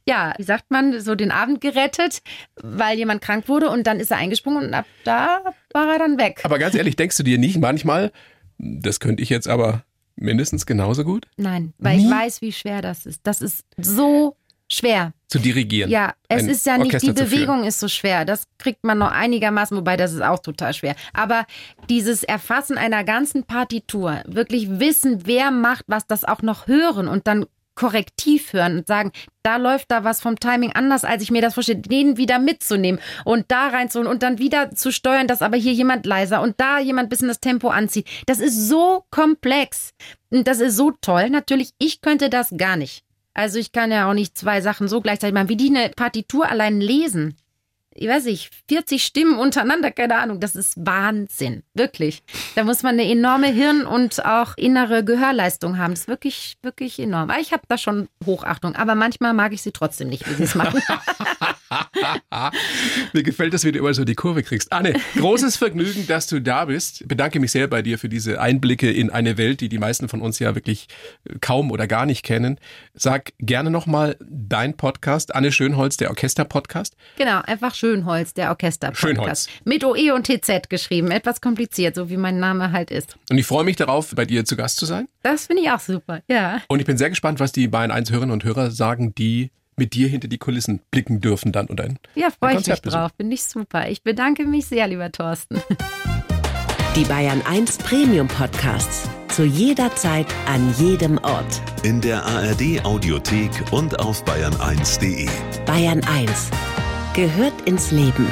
[SPEAKER 2] ja, wie sagt man, so den Abend gerettet, weil jemand krank wurde und dann ist er eingesprungen und ab da war er dann weg.
[SPEAKER 1] Aber ganz ehrlich, denkst du dir nicht manchmal, das könnte ich jetzt aber mindestens genauso gut
[SPEAKER 2] Nein, weil
[SPEAKER 1] Nie?
[SPEAKER 2] ich weiß, wie schwer das ist. Das ist so schwer.
[SPEAKER 1] zu dirigieren?
[SPEAKER 2] Ja, es ist ja nicht, die
[SPEAKER 1] Orchester führen?
[SPEAKER 2] Bewegung ist so schwer. Das kriegt man noch einigermaßen, wobei das ist auch total schwer. Aber dieses Erfassen einer ganzen Partitur, wirklich wissen, wer macht was, das auch noch hören und dann korrektiv hören und sagen, da läuft da was vom Timing anders, als ich mir das vorstelle, den wieder mitzunehmen und da reinzuholen und dann wieder zu steuern, dass aber hier jemand leiser und da jemand bisschen das Tempo anzieht. Das ist so komplex und das ist so toll. Natürlich, ich könnte das gar nicht. Also ich kann ja auch nicht zwei Sachen so gleichzeitig machen, wie die eine Partitur allein lesen. Ich weiß nicht, 40 Stimmen untereinander, keine Ahnung, das ist Wahnsinn, wirklich. Da muss man eine enorme Hirn- und auch innere Gehörleistung haben. Das ist wirklich, wirklich enorm. Aber ich habe da schon Hochachtung, aber manchmal mag ich sie trotzdem nicht, wie sie es machen.
[SPEAKER 1] Mir gefällt das, wie du immer so die Kurve kriegst. Anne, großes Vergnügen, dass du da bist. Bedanke mich sehr bei dir für diese Einblicke in eine Welt, die die meisten von uns ja wirklich kaum oder gar nicht kennen. Sag gerne nochmal dein Podcast, Anne Schönholz, der Orchester-Podcast.
[SPEAKER 2] genau, einfach Schönholz, der Orchester-Podcast.
[SPEAKER 1] Schönholz.
[SPEAKER 2] Mit OE und TZ geschrieben, etwas kompliziert, so wie mein Name halt ist.
[SPEAKER 1] Und ich freue mich darauf, bei dir zu Gast zu sein.
[SPEAKER 2] Das finde ich auch super, ja.
[SPEAKER 1] Und ich bin sehr gespannt, was die Bayern 1 Hörerinnen und Hörer sagen, die mit dir hinter die Kulissen blicken dürfen dann und ein
[SPEAKER 2] Ja, freue ich mich drauf. Finde ich super. Ich bedanke mich sehr, lieber Thorsten.
[SPEAKER 4] Die Bayern 1 Premium Podcasts. Zu jeder Zeit, an jedem Ort.
[SPEAKER 3] In der ARD Audiothek und auf bayern1.de.
[SPEAKER 4] Bayern 1 gehört ins Leben.